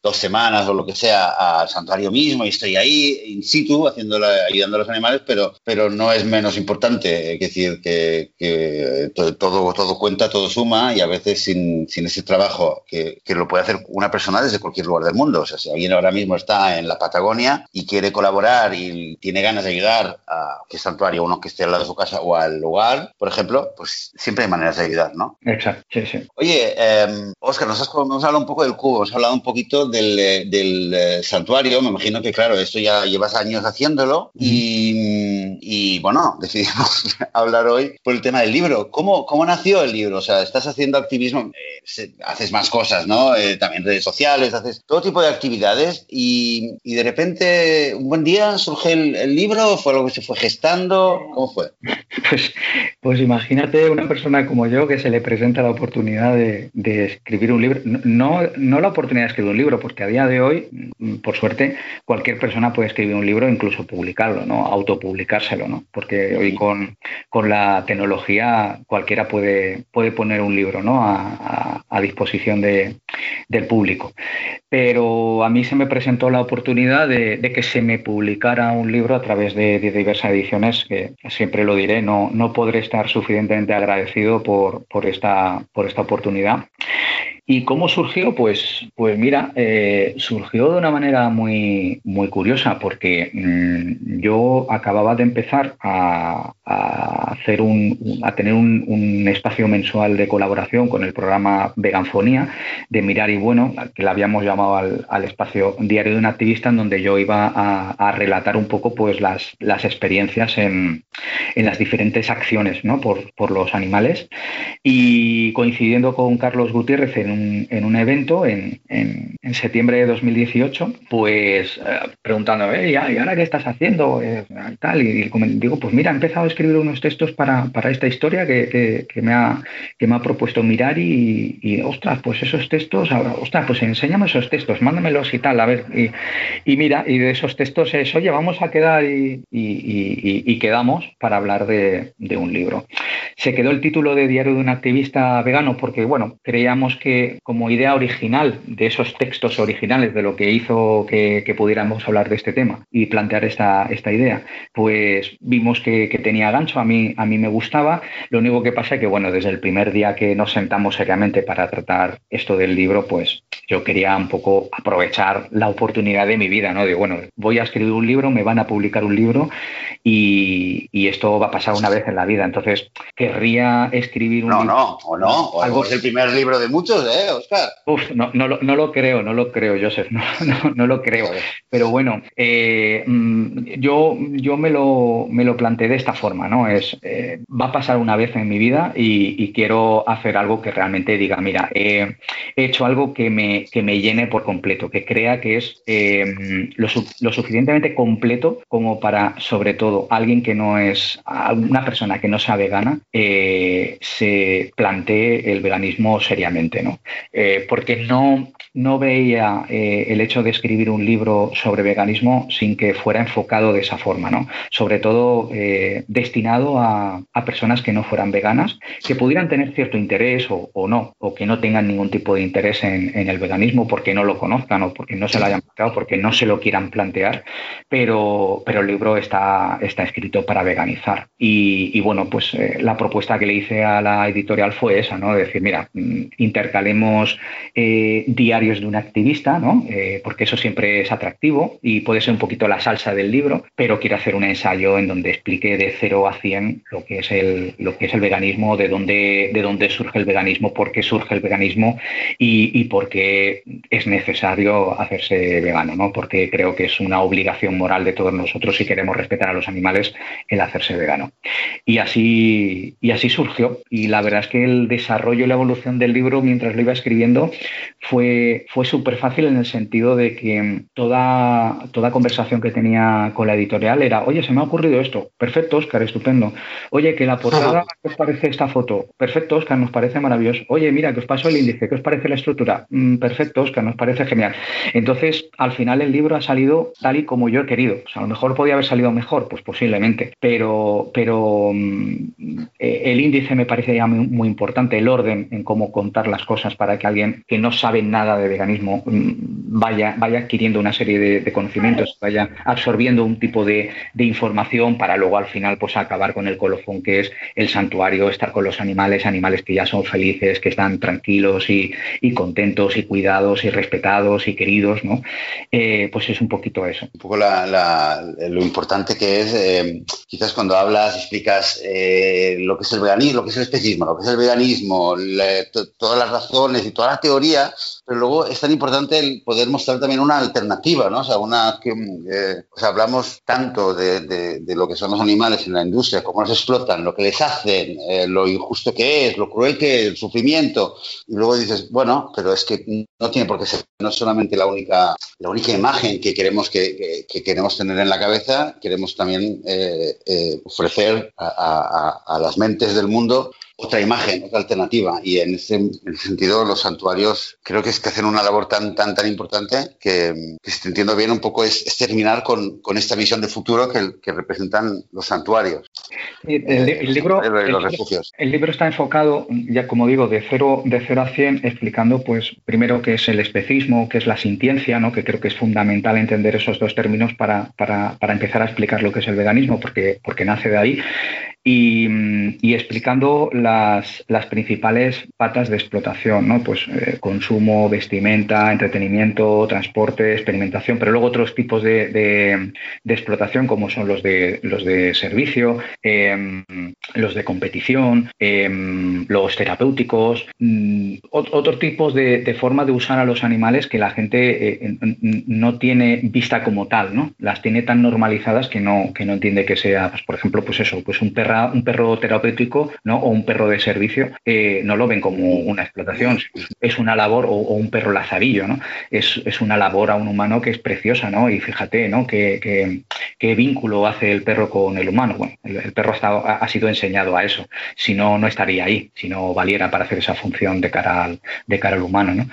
dos semanas o lo que sea al santuario mismo y estoy ahí in situ ayudando a los animales, pero, pero no es menos importante. Es decir, que, todo, todo cuenta, todo suma y a veces sin, sin ese trabajo que, que, lo puede hacer una persona desde cualquier lugar del mundo. O sea, si alguien ahora mismo está en la Patagonia y quiere colaborar y tiene ganas de ayudar a qué santuario, uno que esté al lado de su casa o al lugar, por ejemplo, pues siempre hay maneras de ayudar, ¿no? Exacto, sí, sí. Oye, Oscar, em, nos has, hablado un poco del cubo, hemos hablado un poquito del, eh, del eh, santuario, me imagino que, claro, esto ya llevas años haciéndolo y, y, bueno, decidimos hablar hoy por el tema del libro. ¿Cómo, ¿Cómo nació el libro? O sea, estás haciendo activismo, eh, haces más cosas, ¿no? también redes sociales, haces todo tipo de actividades y, y de repente un buen día surge el, el libro? ¿Fue algo que se fue gestando? ¿Cómo fue? Pues, pues imagínate una persona como yo que se le presenta la oportunidad de, escribir un libro. No, no la oportunidad de escribir un libro, porque a día de hoy, por suerte, cualquier persona puede escribir un libro e incluso publicarlo, ¿no? Autopublicárselo, ¿no? Porque hoy con, con la tecnología cualquiera puede, puede poner un libro, ¿no? A, disposición de, del público. Pero a mí se me presentó la oportunidad de, de que se me publicara un libro a través de, diversas ediciones, que siempre lo diré, no, no podré estar suficientemente agradecido por, por, esta, por esta oportunidad. ¿Y cómo surgió? Pues, pues mira, eh, surgió de una manera muy, muy curiosa, porque mm, yo acababa de empezar a, hacer un, a tener un, espacio mensual de colaboración con el programa Veganfonía de Mirar y Bueno, que le habíamos llamado al, espacio diario de un activista, en donde yo iba a, relatar un poco pues las, las experiencias en, en las diferentes acciones ¿no? por, por los animales. Y coincidiendo con Carlos Gutiérrez en en un evento en, en, septiembre de 2018, pues eh, preguntándome, ¿y ahora qué estás haciendo? Eh, tal, y, digo, pues mira, he empezado a escribir unos textos para, para esta historia que, que, me ha, que me ha propuesto mirar y, y, ostras, pues esos textos, ostras, pues enséñame esos textos, mándamelos y tal, a ver, y, y mira, y de esos textos es, oye, vamos a quedar y, y quedamos para hablar de, de un libro. Se quedó el título de Diario de un activista vegano porque, bueno, creíamos que como idea original de esos textos originales de lo que hizo que, pudiéramos hablar de este tema y plantear esta, esta idea, pues vimos que, tenía gancho, a mí, a mí me gustaba. Lo único que pasa es que, bueno, desde el primer día que nos sentamos seriamente para tratar esto del libro, pues yo quería un poco aprovechar la oportunidad de mi vida, ¿no? De, bueno, voy a escribir un libro, me van a publicar un libro y, y esto va a pasar una vez en la vida. Entonces, querría escribir un no, libro. No, o no, o algo es el primer libro de muchos, ¿eh, Oscar? Uf, no, no, no lo creo, no lo creo, Joseph, no, no, lo creo. Pero bueno, eh, mm, yo, yo me, lo, me lo planteé de esta forma, ¿no? Es, eh, va a pasar una vez en mi vida y, quiero hacer algo que realmente diga, mira, he hecho algo que me, que me llene por completo, que crea que es eh, lo, lo suficientemente completo como para, sobre todo, alguien que no es, una persona que no sea vegana, se plantee el veganismo seriamente, ¿no? Porque no, no veía eh, el hecho de escribir un libro sobre veganismo sin que fuera enfocado de esa forma, ¿no? Sobre todo eh, destinado a, personas que no fueran veganas, que pudieran tener cierto interés o, no, o que no tengan ningún tipo de interés en, el veganismo porque no lo conozcan o porque no se lo hayan planteado, porque no se lo quieran plantear, pero, pero el libro está, está escrito para veganizar. Y, bueno, pues eh, la propuesta que le hice a la editorial fue esa, ¿no? decir, mira, mm, intercalemos diarios de un activista, ¿no? Eh, porque eso siempre es atractivo y puede ser un poquito la salsa del libro, pero quiero hacer un ensayo en donde explique de 0 a 100 lo que es el, lo que es el veganismo, de dónde, de dónde surge el veganismo, por qué surge el veganismo y, por qué es necesario hacerse vegano, ¿no? porque creo que es una obligación moral de todos nosotros si queremos respetar a los animales el hacerse vegano. Y así, y así surgió. Y la verdad es que el desarrollo y la evolución del libro mientras lo iba escribiendo fue fue, súper fácil en el sentido de que toda, toda conversación que tenía con la editorial era, oye, se me ha ocurrido esto, perfecto, Oscar, estupendo. Oye, que la portada, ¿qué os parece esta foto? Perfecto, Oscar, nos parece maravilloso. Oye, mira, que os paso el índice, ¿qué os parece la estructura? Mm, perfecto, Oscar, nos parece genial. Entonces, al final el libro ha salido tal y como yo he querido. O sea, a lo mejor podía haber salido mejor, pues posiblemente, pero, pero mm, eh, el índice me parece ya muy, muy importante, el orden en cómo contar las cosas para que alguien que no sabe nada de veganismo mm, vaya, vaya adquiriendo una serie de, conocimientos, vaya absorbiendo un tipo de, información para luego al final pues acabar con el colofón que es el santuario, estar con los animales, animales que ya son felices, que están tranquilos y, contentos y cuidados y respetados y queridos, ¿no? Eh, pues es un poquito eso. Un poco lo importante que es, eh, quizás cuando hablas, explicas eh, lo que es el veganismo, lo que es el especismo, lo que es el veganismo, todas las razones y toda la teoría, pero luego es tan importante el poder mostrar también una alternativa, ¿no? O sea, una que eh, hablamos tanto de, lo que son los animales en la industria, cómo los explotan, lo que les hacen, eh, lo injusto que es, lo cruel que es, el sufrimiento, y luego dices, bueno, pero es que no tiene por qué ser, no solamente la única, la única imagen que queremos que, queremos tener en la cabeza, queremos también eh, ofrecer a las mentes del mundo otra imagen, otra alternativa. Y en ese, sentido, los santuarios creo que es que hacen una labor tan, tan, tan importante que, si te entiendo bien, un poco es, terminar con, esta visión de futuro que, representan los santuarios. El, libro, el, libro está enfocado, ya como digo, de cero, de cero a 100, explicando, pues, primero qué es el especismo, qué es la sintiencia, ¿no? que creo que es fundamental entender esos dos términos para, para, para empezar a explicar lo que es el veganismo, porque, porque nace de ahí y, explicando las, principales patas de explotación, ¿no? Pues eh, consumo, vestimenta, entretenimiento, transporte, experimentación, pero luego otros tipos de, de, explotación como son los de los de servicio, em, los de competición, em, los terapéuticos, mm, otros tipos de, de, forma de usar a los animales que la gente eh, no tiene vista como tal, ¿no? Las tiene tan normalizadas que no, que no entiende que sea, pues, por ejemplo, pues eso, pues un perro un perro terapéutico ¿no? o un perro de servicio, eh, no lo ven como una explotación, es una labor, o, un perro lazarillo, ¿no? Es, una labor a un humano que es preciosa, ¿no? Y fíjate, ¿no? ¿Qué, vínculo hace el perro con el humano? Bueno, el, perro ha, ha, sido enseñado a eso, si no, no estaría ahí, si no valiera para hacer esa función de cara al, de cara al humano, ¿no?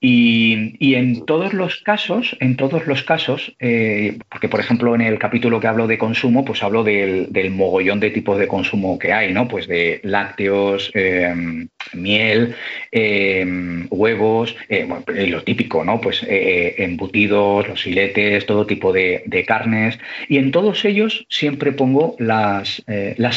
Y, y en todos los casos, en todos los casos, eh, porque por ejemplo en el capítulo que hablo de consumo, pues hablo del, mogollón de tipos de consumo que hay, ¿no? Pues de lácteos, em, miel, em, huevos, eh, lo típico, ¿no? Pues eh, embutidos, los filetes, todo tipo de, carnes. Y en todos ellos siempre pongo las,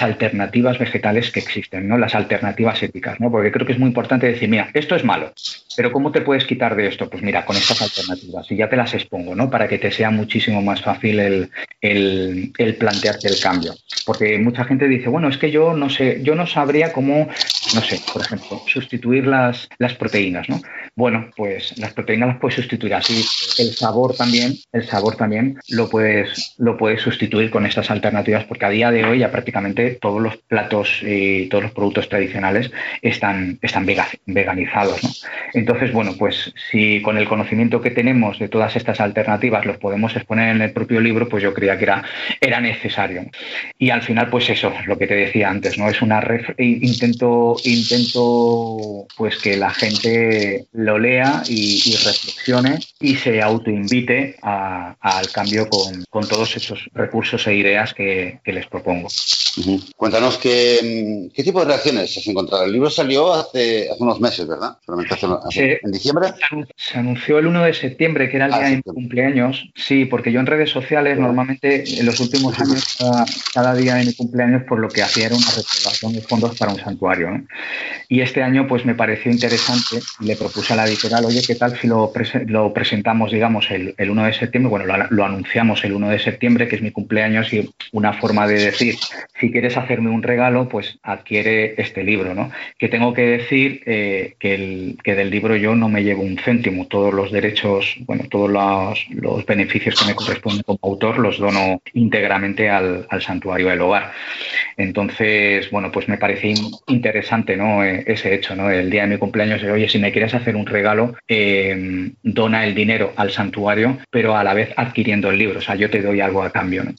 alternativas vegetales que existen, ¿no? Las alternativas éticas, ¿no? Porque creo que es muy importante decir, mira, esto es malo, pero ¿cómo te puedes quitar de esto? Pues mira, con estas alternativas. Y ya te las expongo, ¿no? Para que te sea muchísimo más fácil el, el, plantearte el cambio. Porque mucha gente dice, bueno, es que yo no sé, yo no sabría cómo, no sé, por ejemplo, sustituir las, las proteínas, ¿no? Bueno, pues las proteínas las puedes sustituir así. El sabor también, el sabor también lo puedes, lo puedes sustituir con estas alternativas, porque a día de hoy ya prácticamente todos los platos y todos los productos tradicionales están, están veganizados, ¿no? Entonces, bueno, pues si con el conocimiento que tenemos de todas estas alternativas los podemos exponer en el propio libro, pues yo creía que era, era necesario. Y al final, pues eso, lo que te decía antes, ¿no? Es una intento, intento pues que la gente lo lea y, reflexione y se autoinvite al cambio con, todos esos recursos e ideas que, les propongo. Cuéntanos qué, qué, tipo de reacciones has encontrado. El libro salió hace, hace unos meses, ¿verdad? en diciembre. Se anunció el 1 de septiembre, que era el ah, día de mi cumpleaños. Sí, porque yo en redes sociales normalmente en los últimos años, cada, día de mi cumpleaños, por lo que hacía era una recaudación de fondos para un santuario. Y este año pues me pareció interesante le propuse a la editorial, oye, ¿qué tal si lo, presentamos, digamos, el, 1 de septiembre? Bueno, lo, anunciamos el 1 de septiembre, que es mi cumpleaños, y una forma de decir, si quieres hacerme un regalo, pues adquiere este libro, ¿no? Que tengo que decir eh, que, el, del libro yo no me llevo un céntimo, todos los derechos, bueno, todos los, beneficios que me corresponden como autor los dono íntegramente al, santuario del hogar. Entonces, bueno, pues me parece interesante ¿no? E, ese hecho, ¿no? El día de mi cumpleaños, oye, si me quieres hacer un regalo, em, dona el dinero al santuario, pero a la vez adquiriendo el libro. O sea, yo te doy algo a cambio, ¿no?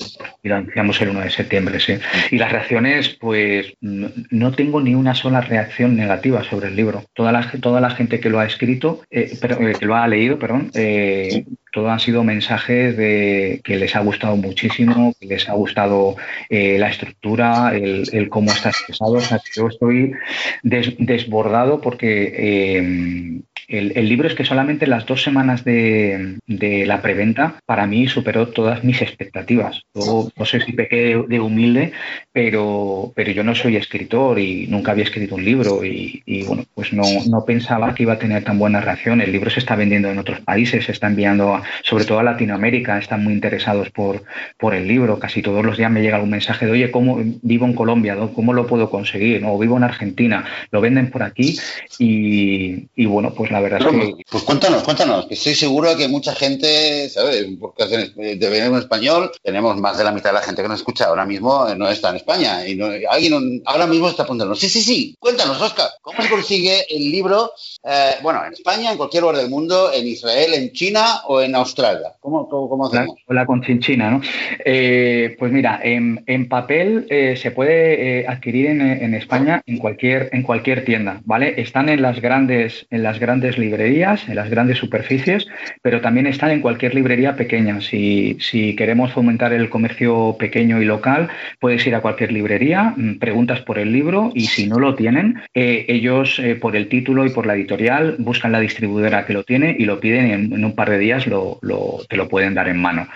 Y lo anunciamos el 1 de septiembre, sí. Y las reacciones, pues no tengo ni una sola reacción negativa sobre el libro. Toda la, toda la gente que lo ha escrito, eh, eh, que lo ha leído, perdón, eh, todo han sido mensajes de que les ha gustado muchísimo, que les ha gustado eh, la estructura, el, cómo está expresado. O sea, yo estoy desbordado porque eh, el, libro es que solamente las dos semanas de, la preventa para mí superó todas mis expectativas. Yo no sé si pequé de, humilde, pero, pero yo no soy escritor y nunca había escrito un libro y, bueno, pues no, no, pensaba que iba a tener tan buena reacción. El libro se está vendiendo en otros países, se está enviando sobre todo a Latinoamérica, están muy interesados por, por el libro. Casi todos los días me llega un mensaje de, oye, ¿cómo vivo en Colombia? ¿Cómo lo puedo conseguir? O vivo en Argentina, lo venden por aquí y, y bueno, pues la verdad es que... Pues, cuéntanos, cuéntanos, que estoy seguro que mucha gente, ¿sabes? Porque de en español tenemos más de la mitad de la gente que nos escucha ahora mismo no está en España y alguien ahora mismo está apuntando. Sí, sí, sí, cuéntanos, Oscar, ¿cómo se consigue el libro, eh, bueno, en España, en cualquier lugar del mundo, en Israel, en China o en Australia? ¿Cómo, cómo, hacemos? La, la conchinchina, ¿no? Eh, pues mira, en, papel eh, se puede adquirir en, en, España en cualquier, en cualquier tienda, ¿vale? Están en las grandes, en las grandes librerías, en las grandes superficies, pero también están en cualquier librería pequeña. Si, queremos fomentar el comercio pequeño y local, puedes ir a cualquier librería, mm, preguntas por el libro y si no lo tienen, eh, ellos eh, por el título y por la editorial buscan la distribuidora que lo tiene y lo piden y en, un par de días te lo pueden dar en mano.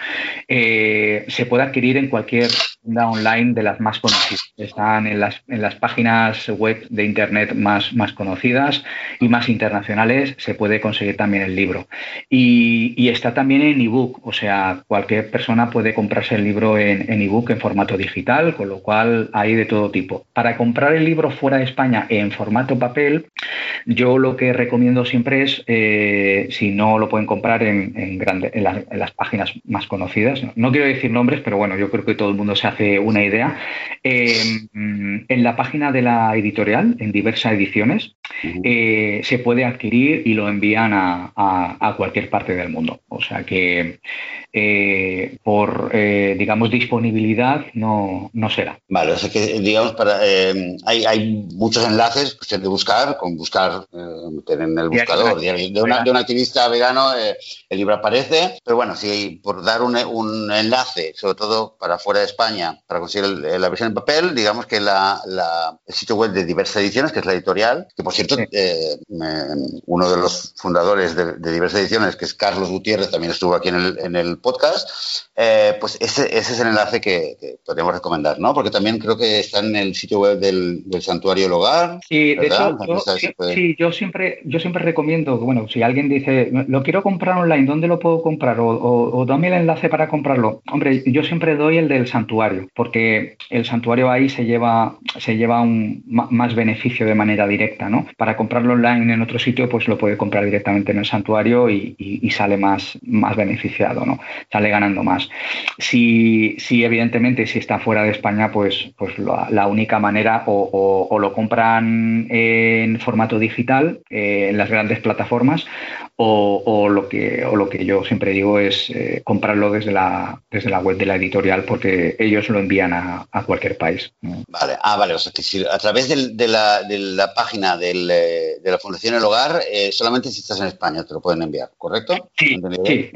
Eh, se puede adquirir en cualquier tienda online de las más conocidas. Están en las, en las páginas web de Internet más, más conocidas y más internacionales se puede conseguir también el libro. Y, está también en ebook, o sea, cualquier persona puede comprarse el libro en, en ebook en formato digital, con lo cual hay de todo tipo. Para comprar el libro fuera de España en formato papel, yo lo que recomiendo siempre es, eh, si no lo pueden comprar en, en, las, páginas más conocidas, no, quiero decir nombres, pero bueno, yo creo que todo el mundo se hace una idea, em, en la página de la editorial, en diversas ediciones, eh, se puede adquirir y lo envían a, cualquier parte del mundo. O sea que eh, por, digamos, disponibilidad no, no será. Vale, o sea que, digamos, para, hay, hay muchos enlaces, pues, de buscar, con buscar en el buscador de, una, de un activista vegano, eh, el libro aparece. Pero bueno, si por dar un, un, enlace, sobre todo para fuera de España, para conseguir la versión en papel, digamos que la, el sitio web de diversas ediciones, que es la editorial, que por cierto, eh, uno de los fundadores de, diversas ediciones, que es Carlos Gutiérrez, también estuvo aquí en el, en el podcast, eh, pues ese, ese, es el enlace que, podemos recomendar, ¿no? Porque también creo que está en el sitio web del, del Santuario El Hogar. Sí, de hecho, sí, yo siempre, yo siempre recomiendo, bueno, si alguien dice, lo quiero comprar online, ¿dónde lo puedo comprar? O, dame el enlace para comprarlo. Hombre, yo siempre doy el del santuario, porque el santuario ahí se lleva, se lleva un, más beneficio de manera directa, ¿no? Para comprarlo online en otro sitio, pues lo puede comprar directamente en el santuario y, sale más, más beneficiado, ¿no? Sale ganando más. Si, si evidentemente, si está fuera de España, pues, pues la, única manera o, lo compran en formato digital, eh, en las grandes plataformas, o, lo que, o lo que yo siempre digo es eh, comprarlo desde la, desde la web de la editorial porque ellos lo envían a, cualquier país. Vale, ah, vale, o sea que si a través de, la, de la, página del, de la Fundación El Hogar, eh, solamente si estás en España te lo pueden enviar, ¿correcto? Sí, sí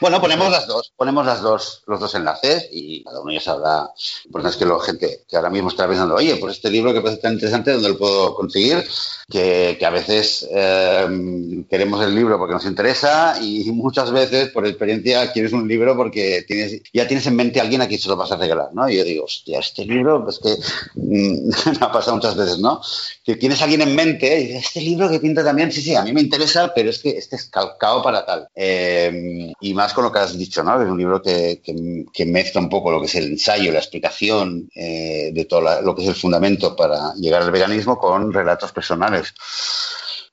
Bueno, ponemos las dos, ponemos las dos, los dos enlaces y cada uno ya sabrá, porque es que la gente que ahora mismo está pensando, oye, pues este libro que parece tan interesante, ¿dónde lo puedo conseguir? Que, que a veces queremos el libro porque nos interesa y muchas veces por experiencia quieres un libro porque tienes, ya tienes en mente a alguien a quien se lo vas a regalar, ¿no? Y yo digo, hostia, este libro, pues que mm, me ha pasado muchas veces, ¿no? Que tienes a alguien en mente y dices, este libro que pinta también, sí, sí, a mí me interesa, pero es que este es calcado para tal. Eh, y más con lo que has dicho, ¿no? Es un libro que, que, mezcla un poco lo que es el ensayo, la explicación eh, de todo lo que es el fundamento para llegar al veganismo con relatos personales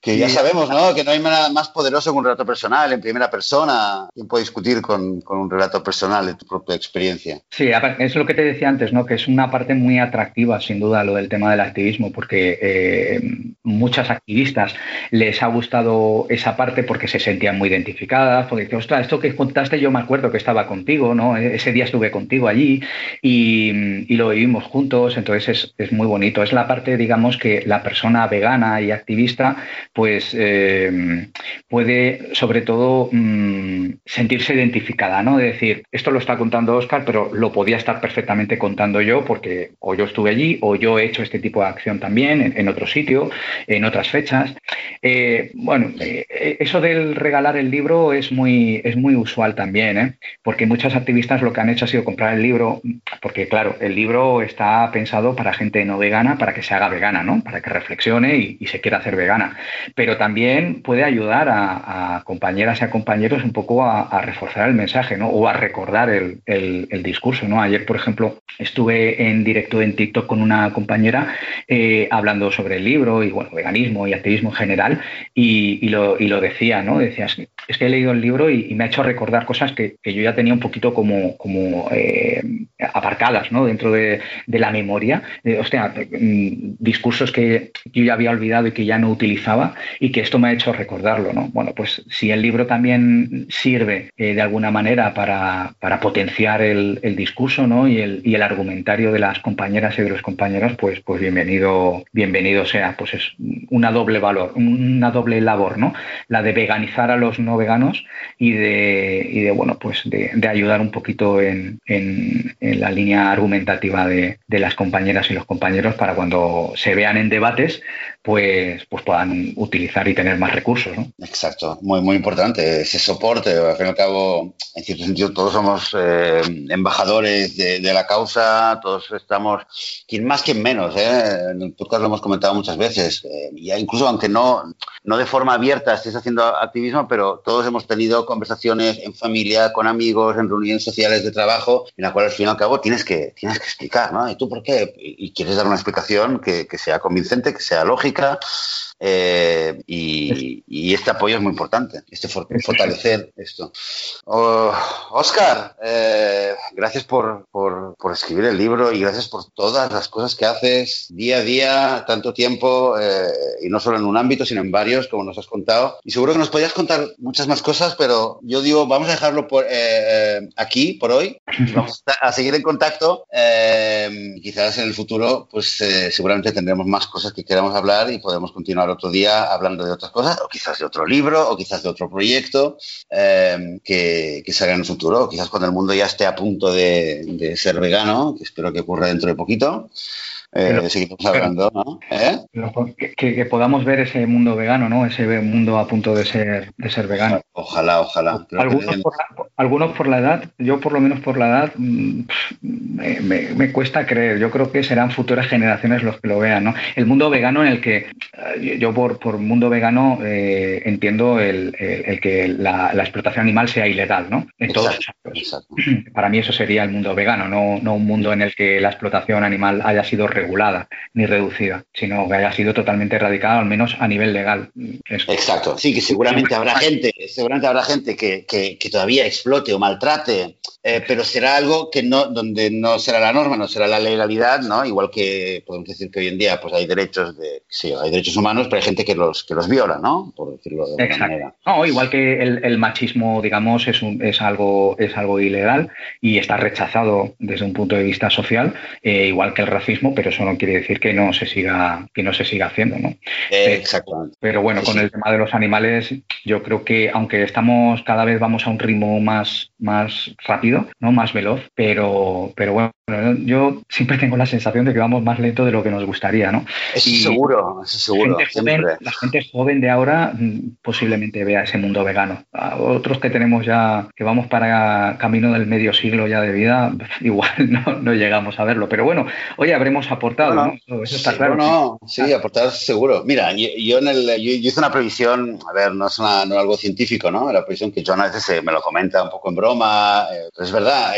que ya sabemos, ¿no? Que no hay nada más poderoso que un relato personal en primera persona. ¿Quién puede discutir con, un relato personal de tu propia experiencia? Sí, es lo que te decía antes, ¿no? Que es una parte muy atractiva, sin duda, lo del tema del activismo, porque eh, muchas activistas les ha gustado esa parte porque se sentían muy identificadas, porque dicen, ostras, esto que contaste yo me acuerdo que estaba contigo, ¿no? E-, ese día estuve contigo allí y, lo vivimos juntos, entonces es, es muy bonito. Es la parte, digamos, que la persona vegana y activista pues eh, puede sobre todo mm, sentirse identificada, ¿no? De decir, esto lo está contando Oscar, pero lo podía estar perfectamente contando yo porque o yo estuve allí o yo he hecho este tipo de acción también en, otro sitio, en otras fechas. Eh, bueno, eh, eso del regalar el libro es muy, es muy usual también, porque muchas activistas lo que han hecho ha sido comprar el libro, porque claro, el libro está pensado para gente no vegana, para que se haga vegana, ¿no? Para que reflexione y, y se quiera hacer vegana pero también puede ayudar a, compañeras y a compañeros un poco a, reforzar el mensaje, ¿no? O a recordar el, discurso. Ayer, por ejemplo, estuve en directo en TikTok con una compañera eh, hablando sobre el libro y, bueno, veganismo y activismo en general y, lo, decía, ¿no? Decía, es que he leído el libro y, me ha hecho recordar cosas que, yo ya tenía un poquito como, eh, aparcadas, ¿no? Dentro de, la memoria. hostia, mm, discursos que yo ya había olvidado y que ya no utilizaba y que esto me ha hecho recordarlo. ¿no? Bueno, pues si el libro también sirve eh, de alguna manera para, potenciar el, discurso ¿no? y, el, y el argumentario de las compañeras y de los compañeros, pues, pues bienvenido, bienvenido sea. Pues es una doble valor, una doble labor, ¿no? La de veganizar a los no veganos y de, y de bueno, pues de, ayudar un poquito en, en, la línea argumentativa de, de las compañeras y los compañeros para cuando se vean en debates, pues, pues puedan utilizar y tener más recursos. ¿no? Exacto, muy, muy importante ese soporte. Al fin y al cabo, en cierto sentido, todos somos eh, embajadores de, la causa, todos estamos, quien más, quien menos. ¿eh? En el podcast lo hemos comentado muchas veces. Eh, incluso aunque no, no de forma abierta estés haciendo activismo, pero todos hemos tenido conversaciones en familia, con amigos, en reuniones sociales de trabajo, en la cual al fin y al cabo tienes que, tienes que explicar, ¿no? ¿Y tú por qué? Y quieres dar una explicación que, que sea convincente, que sea lógica, África, eh, y, este apoyo es muy importante, este fortalecer esto. Oscar, oh, eh, gracias por, escribir el libro y gracias por todas las cosas que haces día a día, tanto tiempo, eh, y no solo en un ámbito, sino en varios, como nos has contado. Y seguro que nos podías contar muchas más cosas, pero yo digo, vamos a dejarlo por, aquí por hoy. Vamos a, seguir en contacto. quizás en el futuro, pues seguramente tendremos más cosas que queramos hablar y podemos continuar otro día hablando de otras cosas, o quizás de otro libro, o quizás de otro proyecto eh, que, que, salga en el futuro, o quizás cuando el mundo ya esté a punto de, de ser vegano, que espero que ocurra dentro de poquito. Eh, seguimos hablando, ¿no? ¿Eh? Que, podamos ver ese mundo vegano, ¿no? Ese mundo a punto de ser, de ser vegano. Ojalá, ojalá. Algunos por, la, edad, yo por lo menos por la edad, mm, me, cuesta creer. Yo creo que serán futuras generaciones los que lo vean, ¿no? El mundo vegano en el que eh, yo por, por mundo vegano entiendo el, que la, explotación animal sea ilegal, ¿no? En todos Para mí eso sería el mundo vegano, no, no un mundo en el que la explotación animal haya sido regulada ni reducida, sino que haya sido totalmente erradicada, al menos a nivel legal. Exacto, sí, que seguramente habrá gente, seguramente habrá gente que, que, todavía explote o maltrate, eh, pero será algo que no, donde no será la norma, no será la legalidad, ¿no? Igual que podemos decir que hoy en día pues hay derechos de, sí, hay derechos humanos, pero hay gente que los, que los viola, ¿no? Por decirlo de alguna manera. No, igual que el, machismo, digamos, es, un, es, algo, es algo ilegal y está rechazado desde un punto de vista social, eh, igual que el racismo, pero eso no quiere decir que no se siga, que no se siga haciendo, ¿no? Exactamente. Pero bueno, con el tema de los animales, yo creo que aunque estamos cada vez vamos a un ritmo más, más rápido, ¿no? Más veloz, pero, pero bueno, yo siempre tengo la sensación de que vamos más lento de lo que nos gustaría, ¿no? Eso seguro, eso seguro. la gente joven de ahora mm, posiblemente vea ese mundo vegano. otros que tenemos ya, que vamos para camino del medio siglo ya de vida, igual no, no llegamos a verlo. Pero bueno, hoy habremos aportado, ¿no? Eso está claro. No, sí, aportar seguro. Mira, yo, en el, yo, hice una previsión, a ver, no es una, no algo científico, ¿no? La previsión que John a veces me lo comenta un poco en broma, eh, es verdad,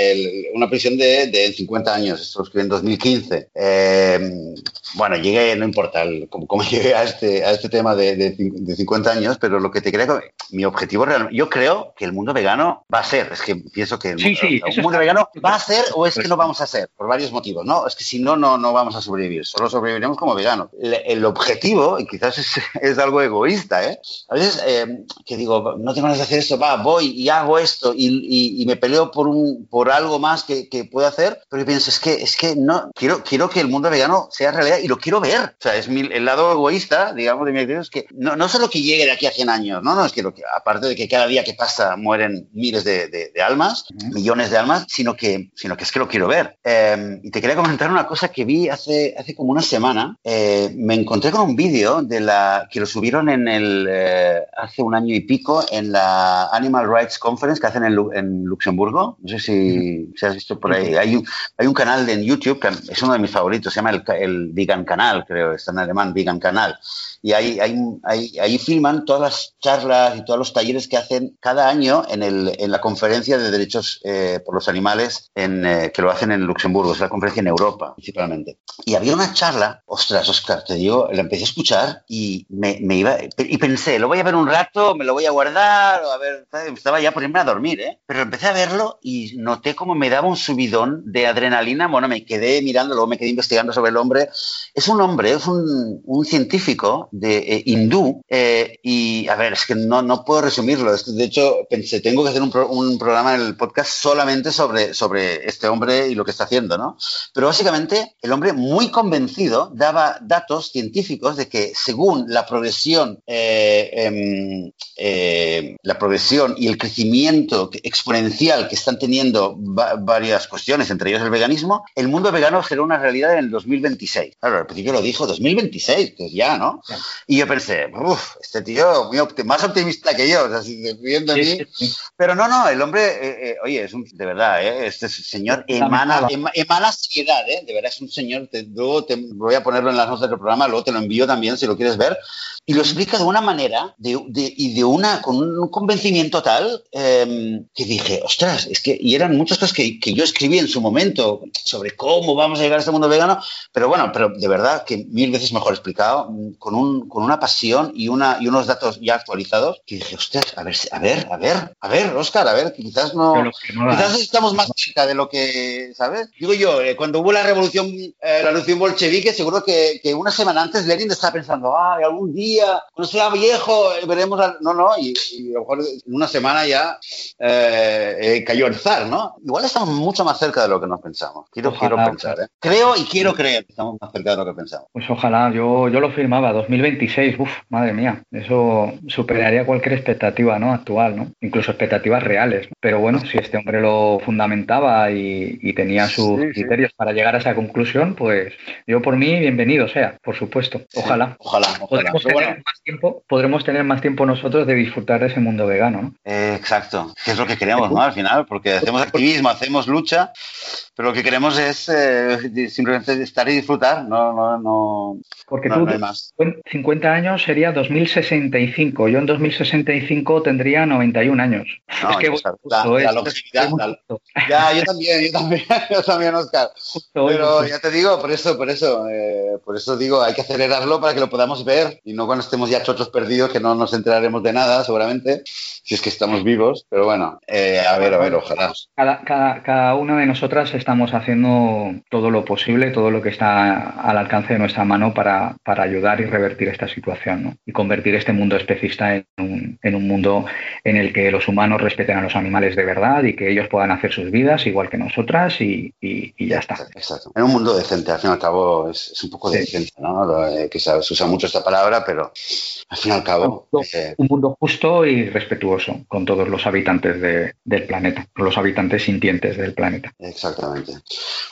una previsión de, de 50 años, esto lo escribí en 2015. Eh, bueno, llegué, no importa cómo, llegué a este, a este tema de, de, 50 años, pero lo que te creo, mi objetivo realmente, yo creo que el mundo vegano va a ser, es que pienso que el mundo, vegano va a ser o es que no vamos a ser, por varios motivos, ¿no? Es que si no, no, no vamos a sobrevivir, solo sobreviviremos como veganos. El, objetivo, y quizás es, algo egoísta, ¿eh? A veces eh, que digo, no tengo ganas de hacer esto, va, voy y hago esto y, y, me peleo por, un, por algo más que, que puedo hacer, pero pienso, es que, es que no, quiero, quiero que el mundo vegano sea realidad y lo quiero ver. O sea, es el lado egoísta, digamos, de mi actividad, es que no, no solo que llegue de aquí a 100 años, no, no, es que, lo que aparte de que cada día que pasa mueren miles de, de, almas, millones de almas, sino que, sino que es que lo quiero ver. Em, y te quería comentar una cosa que vi hace, hace como una semana. Eh, me encontré con un vídeo de la que lo subieron en el, eh, hace un año y pico en la Animal Rights Conference que hacen en, en Luxemburgo. No sé si, si, has visto por ahí. Hay un, hay un canal de, en YouTube que es uno de mis favoritos, se llama el, el Vegan Canal, creo, está en alemán, Vegan Canal y ahí, ahí, ahí, filman todas las charlas y todos los talleres que hacen cada año en, el, en la conferencia de derechos eh, por los animales en, que lo hacen en Luxemburgo, es la conferencia en Europa principalmente. Y había una charla, ostras, Oscar, te digo, la empecé a escuchar y me, me iba, y pensé, lo voy a ver un rato, me lo voy a guardar, a ver, estaba ya poniéndome a dormir, ¿eh? Pero empecé a verlo y noté como me daba un subidón de adrenalina, bueno, me quedé mirando, luego me quedé investigando sobre el hombre. Es un hombre, es un, un científico de eh, hindú eh, y a ver, es que no, no puedo resumirlo. De hecho, pensé, tengo que hacer un, un, programa en el podcast solamente sobre, sobre este hombre y lo que está haciendo, ¿no? Pero básicamente el hombre muy convencido daba datos científicos de que según la progresión, eh, em, la progresión y el crecimiento exponencial que están teniendo varias cuestiones, entre ellos el veganismo, el mundo vegano será una realidad en el 2026. Claro, al principio lo dijo 2026, que ya, ¿no? Y yo pensé, uff, este tío muy más optimista que yo, o sea, viendo mí. Pero no, no, el hombre, eh, eh, oye, es un, de verdad, eh, este señor emana, emana seriedad, ¿eh? de verdad es un señor, luego te voy a ponerlo en las notas del programa, luego te lo envío también si lo quieres ver, y lo explica de una manera y de una, con un convencimiento tal em, que dije, ostras, es que, y eran muchas cosas que, que, yo escribí en su momento sobre cómo vamos a llegar a este mundo vegano, pero bueno, pero de verdad que mil veces mejor explicado, con, un, con una pasión y, una, y unos datos ya actualizados, que dije, ostras, a ver, a ver, a ver, a ver, Oscar, a ver, que quizás no, quizás estamos más cerca de lo que, ¿sabes? Digo yo, eh, cuando hubo la revolución, eh, la revolución bolchevique, seguro que, que, una semana antes Lenin estaba pensando, ay, algún día cuando sea viejo, eh, veremos. No, no, y, a lo mejor en una semana ya eh, eh, cayó el zar, ¿no? Igual estamos mucho más cerca de lo que nos pensamos. Quiero, quiero pensar, ¿eh? Creo y quiero creer que estamos más cerca de lo que pensamos. Pues ojalá, yo, yo lo firmaba, 2026, uff, madre mía, eso superaría cualquier expectativa ¿no? actual, ¿no? Incluso expectativas reales. Pero bueno, si este hombre lo fundamentaba y, tenía sus criterios para llegar a esa conclusión, pues yo por mí, bienvenido sea, por supuesto. Ojalá. ojalá, ojalá más tiempo, podremos tener más tiempo nosotros de disfrutar de ese mundo vegano. ¿no? Eh, exacto, que es lo que queremos, ¿no? Al final, porque hacemos activismo, hacemos lucha, pero lo que queremos es eh, simplemente estar y disfrutar, no, no, no. Porque tú, no más. 50 años sería 2065, yo en 2065 tendría 91 años. es que la, ya, yo también, yo también, yo también, Oscar. pero ya te digo, por eso, por eso, eh, por eso digo, hay que acelerarlo para que lo podamos ver y no cuando estemos ya chochos perdidos, que no nos enteraremos de nada, seguramente, si es que estamos vivos. Pero bueno, eh, a ver, a ver, ojalá. Cada, cada, cada una de nosotras estamos haciendo todo lo posible, todo lo que está al alcance de nuestra mano para, para ayudar y revertir esta situación ¿no? y convertir este mundo especista en un, en un mundo en el que los humanos respeten a los animales de verdad y que ellos puedan hacer sus vidas igual que nosotras y, y, ya está. Exacto. En un mundo decente, al fin y al cabo, es, es un poco sí. ¿no? Eh, que se usa mucho esta palabra, pero al fin y al cabo. Eh, un mundo justo y respetuoso con todos los habitantes del planeta, con los habitantes sintientes del planeta. Exactamente.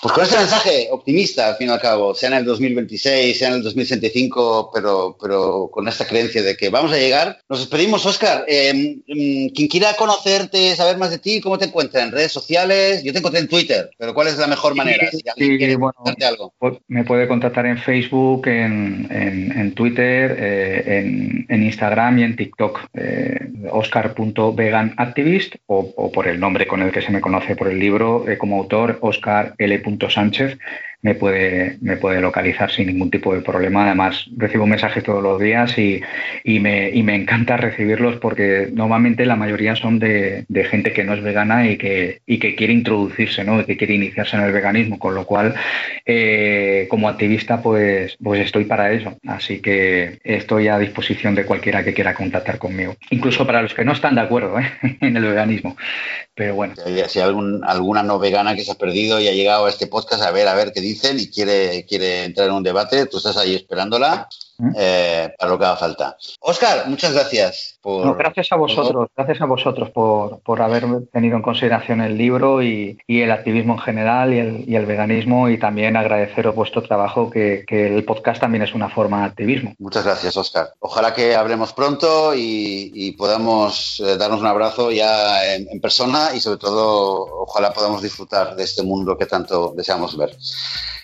Pues con este mensaje optimista, al fin y al cabo, sea en el 2026, sea en el 2065, pero, pero con esta creencia de que vamos a llegar, nos despedimos, Oscar. Eh, mm, quien quiera conocerte, saber más de ti, ¿cómo te encuentra? ¿En redes sociales? Yo te encontré en Twitter, pero ¿cuál es la mejor manera? Si sí, bueno, algo. Pues me puede contactar en Facebook, en, en, Twitter, eh, en, Instagram y en TikTok, eh, oscar.veganactivist o, o, por el nombre con el que se me conoce por el libro eh, como autor, Oscar L. Sánchez me puede, me puede localizar sin ningún tipo de problema. Además, recibo mensajes todos los días y, y, me, y me encanta recibirlos porque normalmente la mayoría son de, de, gente que no es vegana y que, y que quiere introducirse, ¿no? Que quiere iniciarse en el veganismo, con lo cual, eh, como activista, pues, pues estoy para eso. Así que estoy a disposición de cualquiera que quiera contactar conmigo, incluso para los que no están de acuerdo ¿eh? en el veganismo. Pero bueno. Si hay algún, alguna no vegana que se ha perdido y ha llegado a este podcast, a ver, a ver qué dicen y quiere, quiere entrar en un debate, tú estás ahí esperándola eh, para lo que haga falta. Oscar, muchas gracias. Por, gracias a vosotros, gracias a vosotros por, por, haber tenido en consideración el libro y, y el activismo en general y el, y el, veganismo y también agradeceros vuestro trabajo, que, que, el podcast también es una forma de activismo. Muchas gracias, Oscar. Ojalá que hablemos pronto y, y podamos eh, darnos un abrazo ya en, en persona y sobre todo ojalá podamos disfrutar de este mundo que tanto deseamos ver.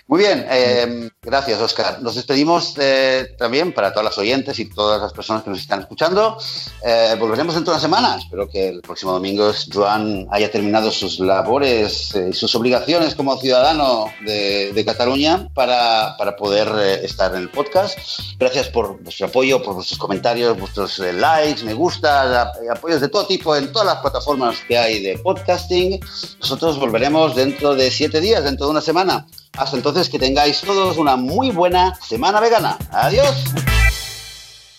Muy bien, eh, gracias Oscar. Nos despedimos eh, también para todas las oyentes y todas las personas que nos están escuchando. Eh, volveremos dentro de una semana. Espero que el próximo domingo Joan haya terminado sus labores y sus obligaciones como ciudadano de, de Cataluña para, para poder estar en el podcast. Gracias por vuestro apoyo, por vuestros comentarios, vuestros likes, me gusta, apoyos de todo tipo en todas las plataformas que hay de podcasting. Nosotros volveremos dentro de siete días, dentro de una semana. Hasta entonces que tengáis todos una muy buena semana vegana. Adiós.